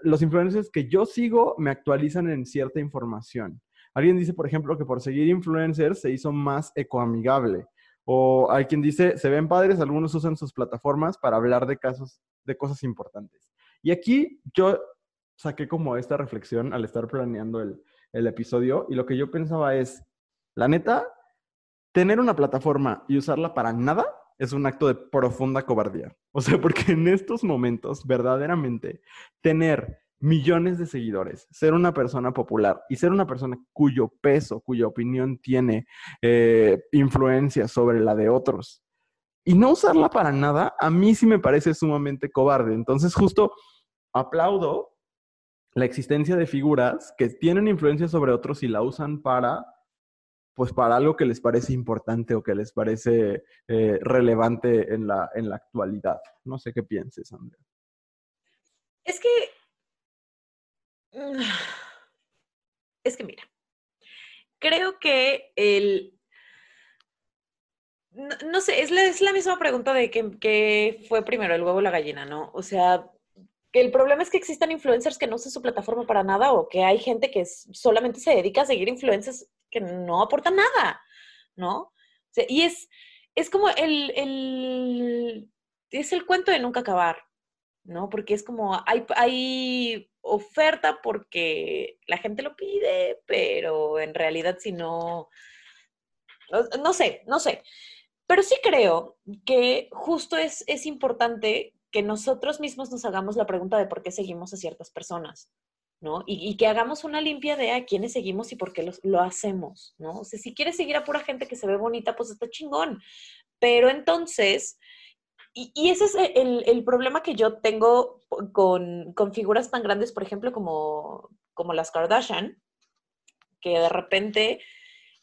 los influencers que yo sigo me actualizan en cierta información. Alguien dice, por ejemplo, que por seguir influencers se hizo más ecoamigable. O hay quien dice, se ven padres, algunos usan sus plataformas para hablar de casos, de cosas importantes. Y aquí yo saqué como esta reflexión al estar planeando el, el episodio y lo que yo pensaba es, la neta, tener una plataforma y usarla para nada es un acto de profunda cobardía. O sea, porque en estos momentos, verdaderamente, tener millones de seguidores, ser una persona popular y ser una persona cuyo peso, cuya opinión tiene eh, influencia sobre la de otros y no usarla para nada, a mí sí me parece sumamente cobarde. Entonces, justo aplaudo la existencia de figuras que tienen influencia sobre otros y la usan para, pues para algo que les parece importante o que les parece eh, relevante en la, en la actualidad. No sé qué pienses, Andrea. Es que, *sighs* es que mira, creo que el, no, sé, es la, es la, misma pregunta de que, que, fue primero el huevo o la gallina, ¿no? O sea, el problema es que existan influencers que no usan su plataforma para nada o que hay gente que solamente se dedica a seguir influencers que no aportan nada, ¿no? y es, es como el, el, es el cuento de nunca acabar, ¿no? Porque es como, hay, hay oferta porque la gente lo pide, pero en realidad si no, no, sé, no sé. Pero sí creo que justo es, es importante que nosotros mismos nos hagamos la pregunta de por qué seguimos a ciertas personas, ¿no? Y, que hagamos una limpia de a quiénes seguimos y por qué lo hacemos, ¿no? O sea, si quieres seguir a pura gente que se ve bonita, pues está chingón. Pero entonces, y, ese es el, el, problema que yo tengo con, con, figuras tan grandes, por ejemplo, como, como las Kardashian, que de repente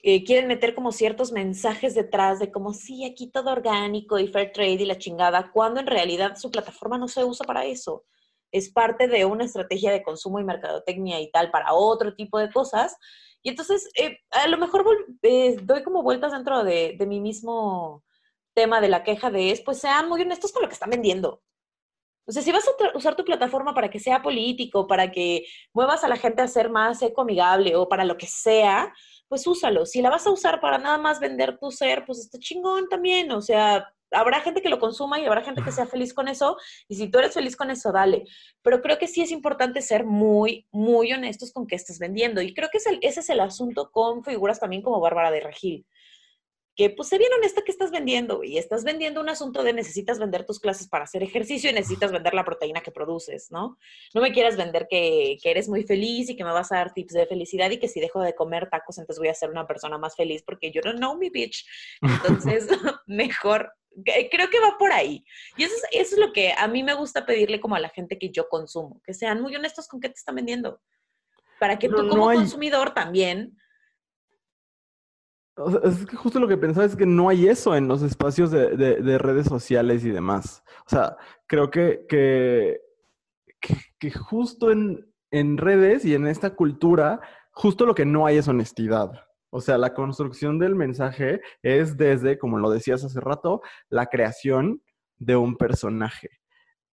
eh, quieren meter como ciertos mensajes detrás de como, sí, aquí todo orgánico y fair trade y la chingada, cuando en realidad su plataforma no se usa para eso. Es parte de una estrategia de consumo y mercadotecnia y tal para otro tipo de cosas. Y entonces, eh, a lo mejor eh, doy como vueltas dentro de, de mi mismo tema de la queja de es, pues sean muy honestos con lo que están vendiendo. O sea, si vas a usar tu plataforma para que sea político, para que muevas a la gente a ser más ecoamigable o para lo que sea, pues úsalo. Si la vas a usar para nada más vender tu ser, pues está chingón también. O sea, habrá gente que lo consuma y habrá gente que sea feliz con eso. Y si tú eres feliz con eso, dale. Pero creo que sí es importante ser muy, muy honestos con qué estás vendiendo. Y creo que ese es el asunto con figuras también como Bárbara de Regil que pues sé bien honesta que estás vendiendo y estás vendiendo un asunto de necesitas vender tus clases para hacer ejercicio y necesitas vender la proteína que produces, ¿no? No me quieras vender que, que, eres muy feliz y que me vas a dar tips de felicidad y que si dejo de comer tacos entonces voy a ser una persona más feliz porque yo no know me bitch. Entonces, *laughs* *laughs* mejor creo que va por ahí. Y eso es, eso es lo que a mí me gusta pedirle como a la gente que yo consumo, que sean muy honestos con qué te están vendiendo. Para que tú como consumidor también es que justo lo que pensaba es que no hay eso en los espacios de, redes sociales y demás. O sea, creo que, que, que, justo en, en, redes y en esta cultura, justo lo que no hay es honestidad. O sea, la construcción del mensaje es desde, como lo decías hace rato, la creación de un personaje.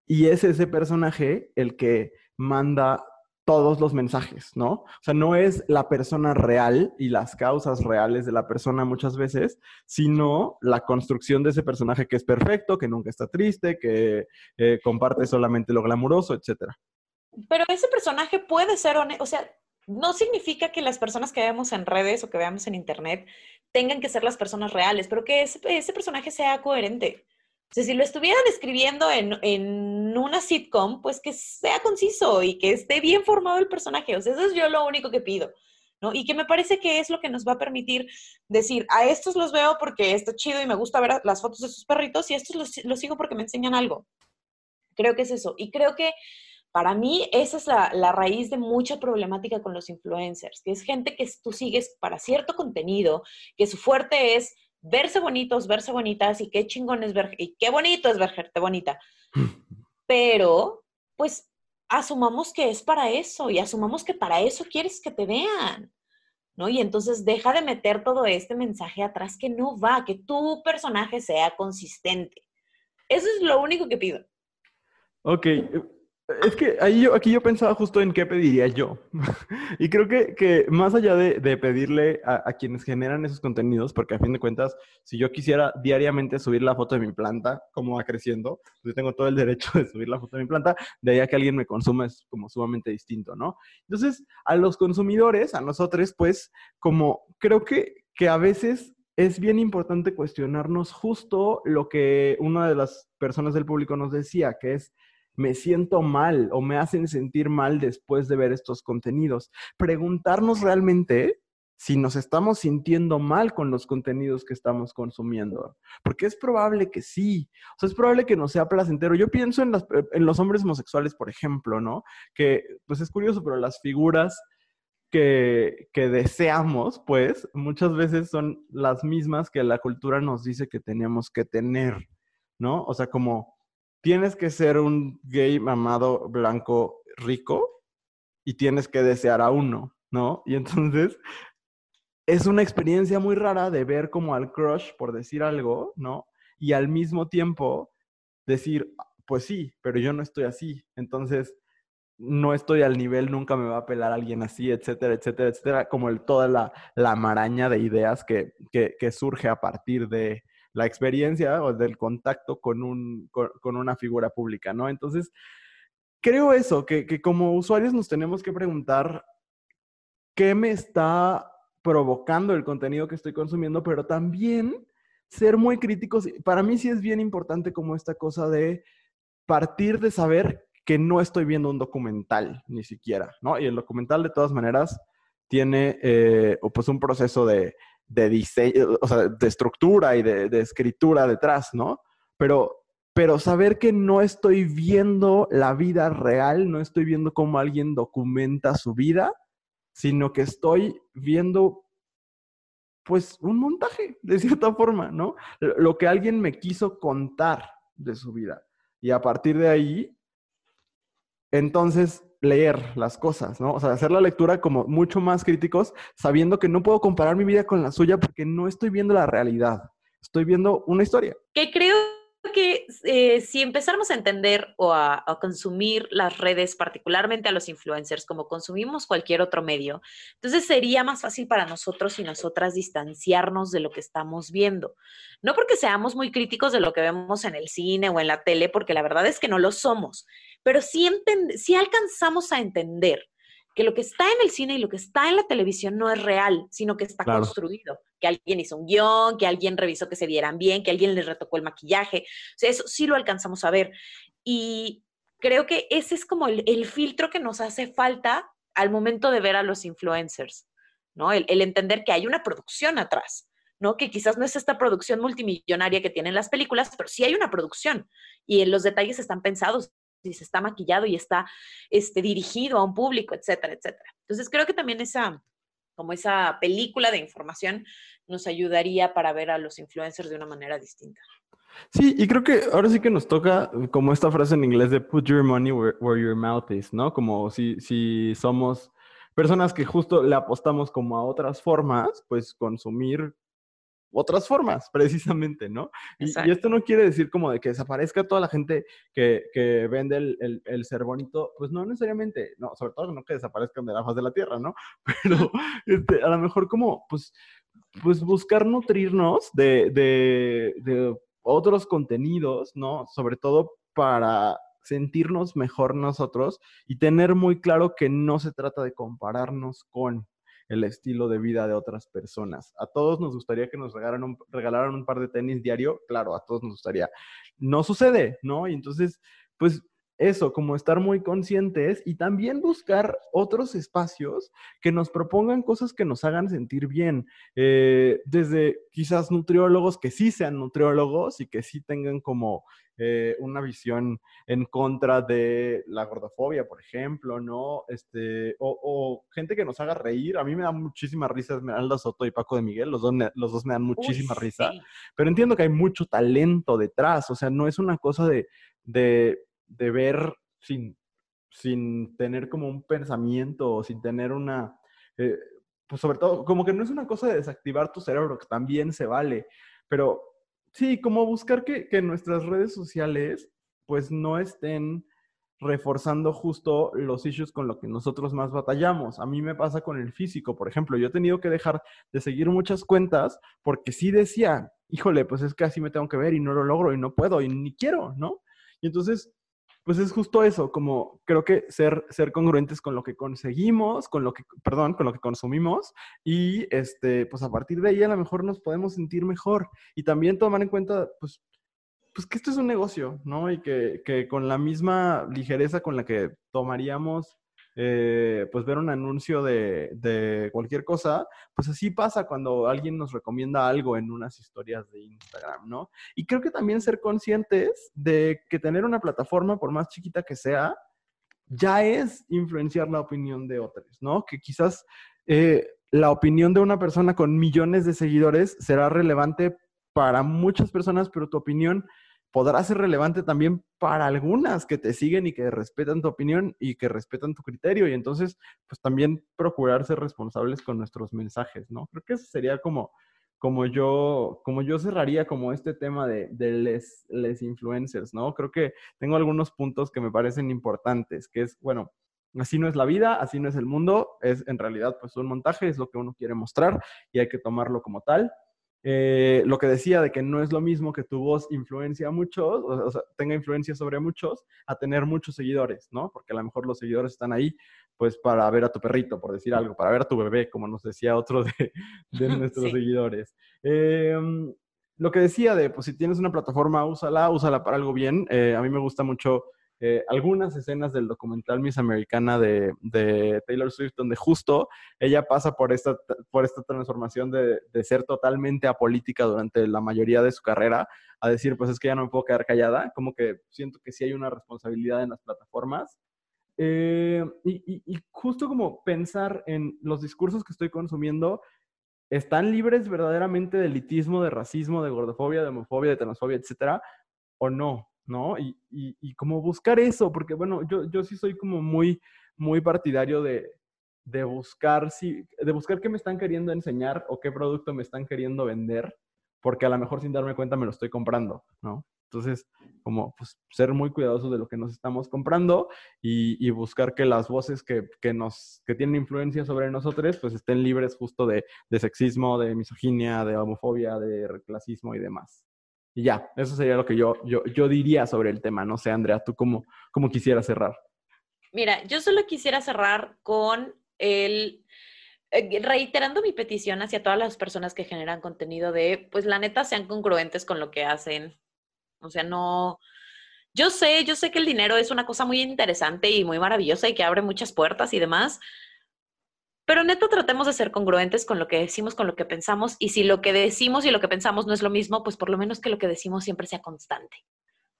Y es ese personaje el que manda todos los mensajes, ¿no? O sea, no es la persona real y las causas reales de la persona muchas veces, sino la construcción de ese personaje que es perfecto, que nunca está triste, que eh, comparte solamente lo glamuroso, etc. Pero ese personaje puede ser o sea, no significa que las personas que vemos en redes o que veamos en internet tengan que ser las personas reales, pero que ese personaje sea coherente. O sea, si lo estuvieran escribiendo en, en, una sitcom, pues que sea conciso y que esté bien formado el personaje. O sea, eso es yo lo único que pido. ¿no? Y que me parece que es lo que nos va a permitir decir, a estos los veo porque está chido y me gusta ver las fotos de sus perritos y a estos los, los sigo porque me enseñan algo. Creo que es eso. Y creo que para mí esa es la, la, raíz de mucha problemática con los influencers, que es gente que tú sigues para cierto contenido, que su fuerte es verse bonitos, verse bonitas y qué chingón es ver, y qué bonito es verte bonita. Pero, pues, asumamos que es para eso y asumamos que para eso quieres que te vean. ¿No? Y entonces deja de meter todo este mensaje atrás que no va, que tu personaje sea consistente. Eso es lo único que pido. Ok, es que aquí yo pensaba justo en qué pediría yo. *laughs* y creo que, más allá de, pedirle a, a, quienes generan esos contenidos, porque a fin de cuentas, si yo quisiera diariamente subir la foto de mi planta, como va creciendo, pues yo tengo todo el derecho de subir la foto de mi planta, de ahí a que alguien me consuma es como sumamente distinto, ¿no? Entonces, a los consumidores, a nosotros, pues, como creo que, que a veces es bien importante cuestionarnos justo lo que una de las personas del público nos decía, que es me siento mal o me hacen sentir mal después de ver estos contenidos. Preguntarnos realmente si nos estamos sintiendo mal con los contenidos que estamos consumiendo. Porque es probable que sí. O sea, es probable que no sea placentero. Yo pienso en, las, en los hombres homosexuales, por ejemplo, ¿no? Que, pues es curioso, pero las figuras que, que deseamos, pues, muchas veces son las mismas que la cultura nos dice que tenemos que tener, ¿no? O sea, como tienes que ser un gay mamado blanco rico y tienes que desear a uno, ¿no? Y entonces es una experiencia muy rara de ver como al crush, por decir algo, ¿no? Y al mismo tiempo decir, pues sí, pero yo no estoy así. Entonces, no estoy al nivel, nunca me va a pelar alguien así, etcétera, etcétera, etcétera, como toda la, la maraña de ideas que, que, que surge a partir de, la experiencia o del contacto con, un, con, una figura pública, ¿no? Entonces, creo eso, que, que como usuarios nos tenemos que preguntar qué me está provocando el contenido que estoy consumiendo, pero también ser muy críticos. Para mí sí es bien importante como esta cosa de partir de saber que no estoy viendo un documental, ni siquiera, ¿no? Y el documental de todas maneras tiene eh, pues un proceso de de diseño, o sea, de estructura y de, de, escritura detrás, ¿no? Pero, pero saber que no estoy viendo la vida real, no estoy viendo cómo alguien documenta su vida, sino que estoy viendo, pues, un montaje, de cierta forma, ¿no? Lo que alguien me quiso contar de su vida. Y a partir de ahí, entonces leer las cosas, ¿no? O sea, hacer la lectura como mucho más críticos, sabiendo que no puedo comparar mi vida con la suya porque no estoy viendo la realidad, estoy viendo una historia. Eh, si empezáramos a entender o a, a, consumir las redes, particularmente a los influencers, como consumimos cualquier otro medio, entonces sería más fácil para nosotros y nosotras distanciarnos de lo que estamos viendo. No porque seamos muy críticos de lo que vemos en el cine o en la tele, porque la verdad es que no lo somos, pero sí, sí alcanzamos a entender que lo que está en el cine y lo que está en la televisión no es real, sino que está claro. construido. Que alguien hizo un guion, que alguien revisó que se vieran bien, que alguien les retocó el maquillaje. O sea, eso sí lo alcanzamos a ver. Y creo que ese es como el, el filtro que nos hace falta al momento de ver a los influencers, ¿no? El, el, entender que hay una producción atrás, ¿no? Que quizás no es esta producción multimillonaria que tienen las películas, pero sí hay una producción y los detalles están pensados si se está maquillado y está este, dirigido a un público, etcétera, etcétera. Entonces creo que también esa, como esa película de información nos ayudaría para ver a los influencers de una manera distinta. Sí, y creo que ahora sí que nos toca como esta frase en inglés de put your money where, where your mouth is, ¿no? Como si, si somos personas que justo le apostamos como a otras formas, pues consumir otras formas, *laughs* precisamente, ¿no? Y, y, esto no quiere decir como de que desaparezca toda la gente que, que vende el, el, el, ser bonito, pues no necesariamente, no, sobre todo no que desaparezcan de la faz de la tierra, ¿no? *laughs* Pero este, a lo mejor como, pues, pues buscar nutrirnos de, de, de otros contenidos, ¿no? Sobre todo para sentirnos mejor nosotros y tener muy claro que no se trata de compararnos con, el estilo de vida de otras personas. A todos nos gustaría que nos regalaran un, regalaran un par de tenis diario, claro, a todos nos gustaría. No sucede, ¿no? Y entonces, pues eso, como estar muy conscientes y también buscar otros espacios que nos propongan cosas que nos hagan sentir bien. Eh, desde quizás nutriólogos que sí sean nutriólogos y que sí tengan como eh, una visión en contra de la gordofobia, por ejemplo, ¿no? Este, o, gente que nos haga reír. A mí me da muchísima risa Esmeralda Soto y Paco de Miguel, los dos me, los dos me dan muchísima risa, pero entiendo que hay mucho talento detrás, o sea, no es una cosa de, de, de ver sin, sin tener como un pensamiento o sin tener una... Eh, pues sobre todo, como que no es una cosa de desactivar tu cerebro, que también se vale, pero Sí, como buscar que, que nuestras redes sociales pues no estén reforzando justo los issues con los que nosotros más batallamos. A mí me pasa con el físico, por ejemplo, yo he tenido que dejar de seguir muchas cuentas porque sí decía, híjole, pues es que así me tengo que ver y no lo logro y no puedo y ni quiero, ¿no? Y entonces pues es justo eso, como creo que ser, ser congruentes con lo que conseguimos, con lo que, perdón, con lo que consumimos y este, pues a partir de ahí a lo mejor nos podemos sentir mejor y también tomar en cuenta, pues, pues que esto es un negocio, ¿no? Y que, que con la misma ligereza con la que tomaríamos eh, pues ver un anuncio de, cualquier cosa, pues así pasa cuando alguien nos recomienda algo en unas historias de Instagram, ¿no? Y creo que también ser conscientes de que tener una plataforma, por más chiquita que sea, ya es influenciar la opinión de otros, ¿no? Que quizás eh, la opinión de una persona con millones de seguidores será relevante para muchas personas, pero tu opinión podrá ser relevante también para algunas que te siguen y que respetan tu opinión y que respetan tu criterio. Y entonces, pues también procurar ser responsables con nuestros mensajes, ¿no? Creo que eso sería como, como, yo, como yo cerraría como este tema de, de les, les influencers, ¿no? Creo que tengo algunos puntos que me parecen importantes, que es, bueno, así no es la vida, así no es el mundo, es en realidad pues un montaje, es lo que uno quiere mostrar y hay que tomarlo como tal. Eh, lo que decía de que no es lo mismo que tu voz influencia a muchos, o, sea, tenga influencia sobre muchos, a tener muchos seguidores, ¿no? Porque a lo mejor los seguidores están ahí, pues, para ver a tu perrito, por decir algo, para ver a tu bebé, como nos decía otro de, *laughs* nuestros seguidores. Em, lo que decía de, pues, si tienes una plataforma, úsala, úsala para algo bien. Eh, a mí me gusta mucho eh, algunas escenas del documental Miss Americana de, Taylor Swift, donde justo ella pasa por esta, por esta transformación de, ser totalmente apolítica durante la mayoría de su carrera, a decir, pues es que ya no me puedo quedar callada, como que siento que sí hay una responsabilidad en las plataformas. Eh, y, y justo como pensar en los discursos que estoy consumiendo, ¿están libres verdaderamente de elitismo, de racismo, de gordofobia, de homofobia, de transfobia, etcétera? ¿O no? ¿No? Y, y, y, como buscar eso, porque bueno, yo, yo sí soy como muy, muy partidario de, de buscar si, de buscar qué me están queriendo enseñar o qué producto me están queriendo vender, porque a lo mejor sin darme cuenta me lo estoy comprando, ¿no? Entonces, como pues, ser muy cuidadosos de lo que nos estamos comprando y, y buscar que las voces que, que, nos, que tienen influencia sobre nosotros, pues estén libres justo de, de sexismo, de misoginia, de homofobia, de clasismo y demás. Y ya, eso sería lo que yo, yo, yo diría sobre el tema. No sé, Andrea, ¿tú cómo, cómo quisieras cerrar? Mira, yo solo quisiera cerrar con el eh, reiterando mi petición hacia todas las personas que generan contenido de, pues la neta, sean congruentes con lo que hacen. O sea, no, yo sé, yo sé que el dinero es una cosa muy interesante y muy maravillosa y que abre muchas puertas y demás, pero neto tratemos de ser congruentes con lo que decimos, con lo que pensamos, y si lo que decimos y lo que pensamos no es lo mismo, pues por lo menos que lo que decimos siempre sea constante,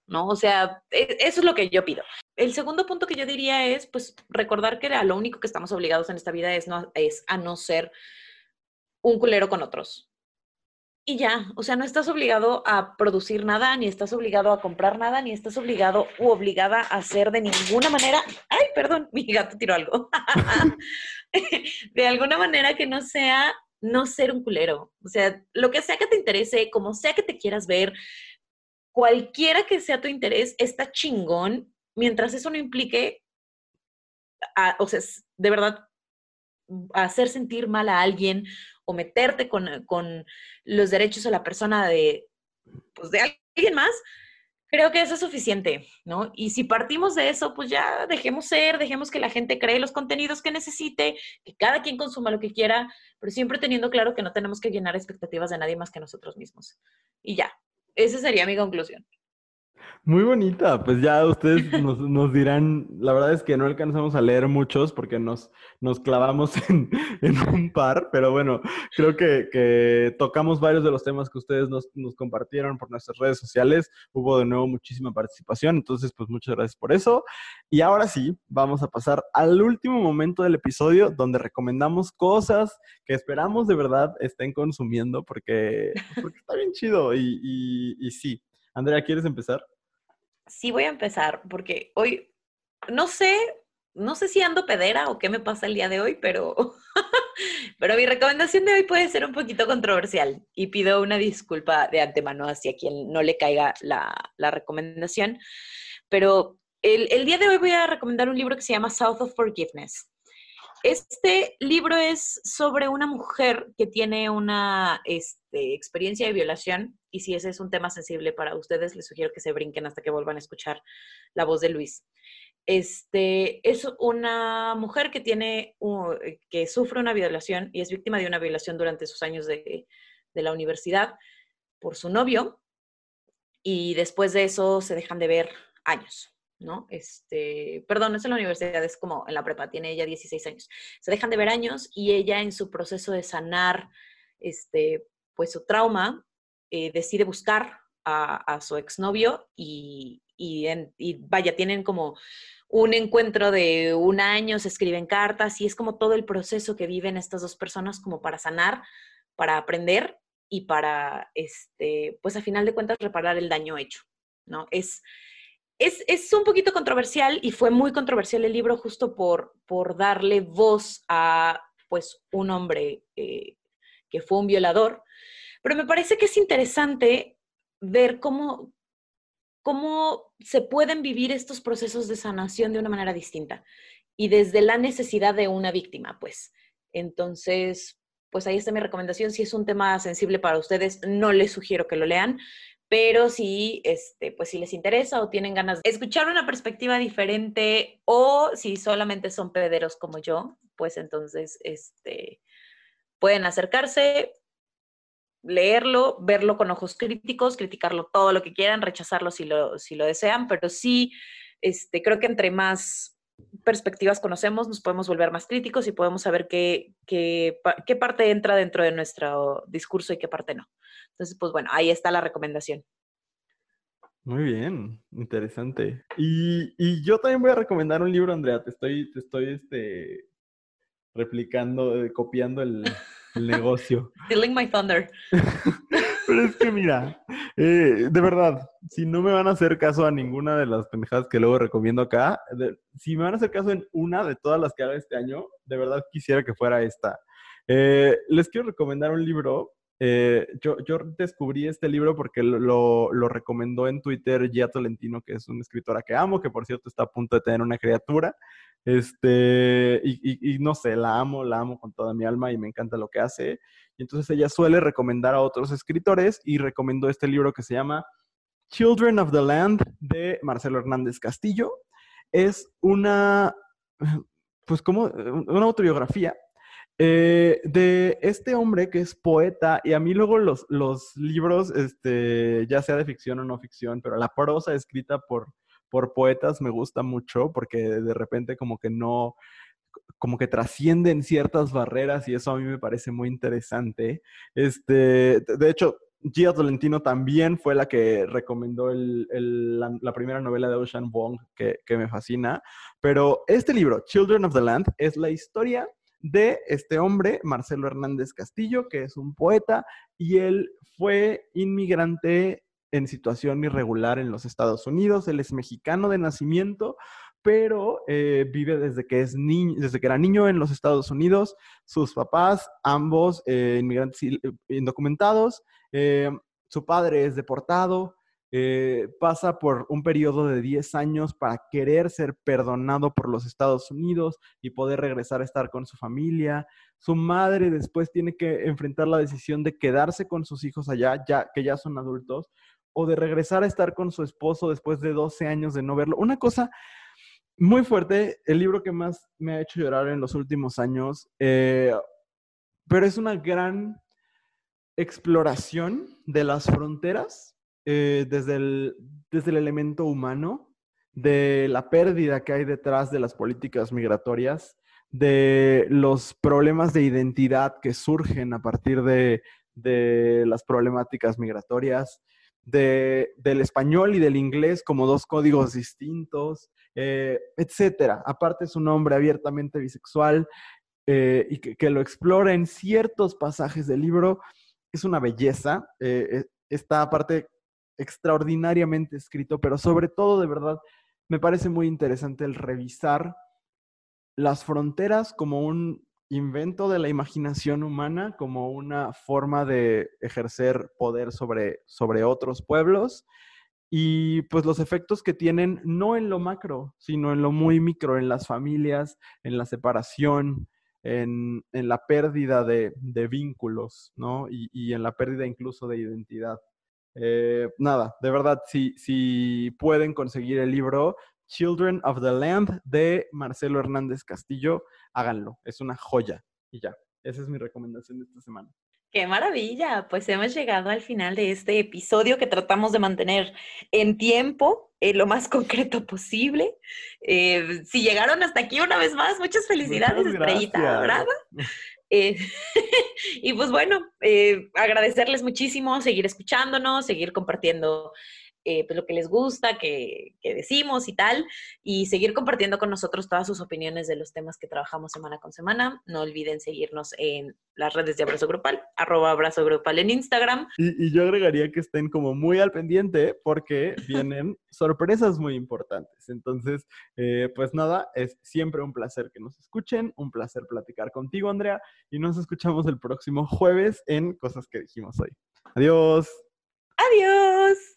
¿no? O sea, e, eso es lo que yo pido. El segundo punto que yo diría es, pues, recordar que a lo único que estamos obligados en esta vida es, no, es a no ser un culero con otros. Y ya, o sea, no estás obligado a producir nada, ni estás obligado a comprar nada, ni estás obligado u obligada a hacer de ninguna manera. Ay, perdón, *laughs* mi gato tiró algo. *laughs* de alguna manera que no sea no ser un culero. O sea, lo que sea que te interese, como sea que te quieras ver, cualquiera que sea tu interés, está chingón, mientras eso no implique, o sea, de verdad, hacer sentir mal a alguien o meterte con, con los derechos de la persona de, pues, de alguien más, creo que eso es suficiente, ¿no? Y si partimos de eso, pues ya dejemos ser, dejemos que la gente cree los contenidos que necesite, que cada quien consuma lo que quiera, pero siempre teniendo claro que no tenemos que llenar expectativas de nadie más que nosotros mismos. Y ya, esa sería mi conclusión. Muy bonita, pues ya ustedes *laughs* nos, dirán, la verdad es que no alcanzamos a leer muchos porque nos, nos clavamos *laughs* en, un par, pero bueno, creo que, tocamos varios de los temas que ustedes nos, nos, compartieron por nuestras redes sociales, hubo de nuevo muchísima participación, entonces pues muchas gracias por eso. Y ahora sí, vamos a pasar al último momento del episodio donde recomendamos cosas que esperamos de verdad estén consumiendo porque, porque está bien chido y, y, y sí. Andrea, ¿quieres empezar? Sí voy a empezar porque hoy, no sé, no sé si ando pedera o qué me pasa el día de hoy, pero, *laughs* pero mi recomendación de hoy puede ser un poquito controversial y pido una disculpa de antemano hacia quien no le caiga la, recomendación. Pero el, el, día de hoy voy a recomendar un libro que se llama South of Forgiveness. Este libro es sobre una mujer que tiene una este, experiencia de violación y si ese es un tema sensible para ustedes, les sugiero que se brinquen hasta que vuelvan a escuchar la voz de Luis. Este, es una mujer que tiene, que sufre una violación y es víctima de una violación durante sus años de la universidad por su novio y después de eso se dejan de ver años. ¿No? Este, perdón, no es en la universidad, es como en la prepa, tiene ella 16 años. Se dejan de ver años y ella en su proceso de sanar, este, pues su trauma, eh, decide buscar a, su exnovio y, y, y vaya, tienen como un encuentro de un año, se escriben cartas y es como todo el proceso que viven estas dos personas como para sanar, para aprender y para, este, pues a final de cuentas, reparar el daño hecho, ¿no? Es, es, un poquito controversial y fue muy controversial el libro justo por, por darle voz a pues un hombre eh, que fue un violador, pero me parece que es interesante ver cómo, cómo se pueden vivir estos procesos de sanación de una manera distinta y desde la necesidad de una víctima, pues. Entonces, pues ahí está mi recomendación. Si es un tema sensible para ustedes, no les sugiero que lo lean, pero si, este, pues si les interesa o tienen ganas de escuchar una perspectiva diferente o si solamente son pederos como yo, pues entonces, este, pueden acercarse, leerlo, verlo con ojos críticos, criticarlo todo lo que quieran, rechazarlo si lo, si lo desean, pero sí, este, creo que entre más perspectivas conocemos, nos podemos volver más críticos y podemos saber qué, qué, qué parte entra dentro de nuestro discurso y qué parte no. Entonces, pues bueno, ahí está la recomendación. Muy bien, interesante. Y, yo también voy a recomendar un libro, Andrea. Te estoy, te estoy este, replicando, eh, copiando el, negocio. *laughs* Stealing my thunder. *laughs* Pero es que mira, eh, de verdad, si no me van a hacer caso a ninguna de las pendejadas que luego recomiendo acá, si me van a hacer caso en una de todas las que haga este año, de verdad quisiera que fuera esta. Eh, les quiero recomendar un libro eh, yo, descubrí este libro porque lo, lo, recomendó en Twitter Gia Tolentino, que es una escritora que amo, que por cierto está a punto de tener una criatura. Este, y, y, no sé, la amo, la amo con toda mi alma y me encanta lo que hace. Y entonces ella suele recomendar a otros escritores y recomendó este libro que se llama Children of the Land de Marcelo Hernández Castillo. Es una, pues como, una autobiografía eh, de este hombre que es poeta, y a mí luego los, los libros, este, ya sea de ficción o no ficción, pero la prosa escrita por, por poetas me gusta mucho porque de repente como que no, como que trascienden ciertas barreras y eso a mí me parece muy interesante. Este, de hecho, Gia Tolentino también fue la que recomendó la, primera novela de Ocean Wong que, que me fascina, pero este libro, Children of the Land, es la historia de este hombre, Marcelo Hernández Castillo, que es un poeta y él fue inmigrante en situación irregular en los Estados Unidos. Él es mexicano de nacimiento, pero eh, vive desde que, es desde que era niño en los Estados Unidos. Sus papás, ambos eh, inmigrantes indocumentados. Eh, su padre es deportado, eh, pasa por un periodo de 10 años para querer ser perdonado por los Estados Unidos y poder regresar a estar con su familia. Su madre después tiene que enfrentar la decisión de quedarse con sus hijos allá, ya que ya son adultos, o de regresar a estar con su esposo después de 12 años de no verlo. Una cosa muy fuerte, el libro que más me ha hecho llorar en los últimos años, eh, pero es una gran exploración de las fronteras eh, desde, el, desde el elemento humano, de la pérdida que hay detrás de las políticas migratorias, de los problemas de identidad que surgen a partir de, las problemáticas migratorias, de, del español y del inglés como dos códigos distintos, eh, etcétera. Aparte es un hombre abiertamente bisexual eh, y que, lo explora en ciertos pasajes del libro. Es una belleza. Eh, está aparte extraordinariamente escrito, pero sobre todo, de verdad, me parece muy interesante el revisar las fronteras como un invento de la imaginación humana, como una forma de ejercer poder sobre, sobre otros pueblos y pues los efectos que tienen no en lo macro, sino en lo muy micro, en las familias, en la separación, en, la pérdida de, vínculos, ¿no? Y, en la pérdida incluso de identidad. Eh, nada, de verdad, si, si pueden conseguir el libro, Children of the Lamb de Marcelo Hernández Castillo, háganlo, es una joya. Y ya, esa es mi recomendación de esta semana. Qué maravilla, pues hemos llegado al final de este episodio que tratamos de mantener en tiempo, eh, lo más *laughs* concreto posible. Eh, si llegaron hasta aquí una vez más, muchas felicidades, Estrellita Brava. *laughs* Eh, *laughs* y pues bueno, agradecerles muchísimo, seguir escuchándonos, seguir compartiendo eh, pues, lo que les gusta, que, decimos y tal, y seguir compartiendo con nosotros todas sus opiniones de los temas que trabajamos semana con semana. No olviden seguirnos en las redes de Abrazo Grupal, arroba Abrazo Grupal en Instagram. Y, yo agregaría que estén como muy al pendiente porque *laughs* vienen sorpresas muy importantes. Entonces, eh, pues nada, es siempre un placer que nos escuchen, un placer platicar contigo, Andrea, y nos escuchamos el próximo jueves en Cosas que dijimos hoy. Adiós. Adiós.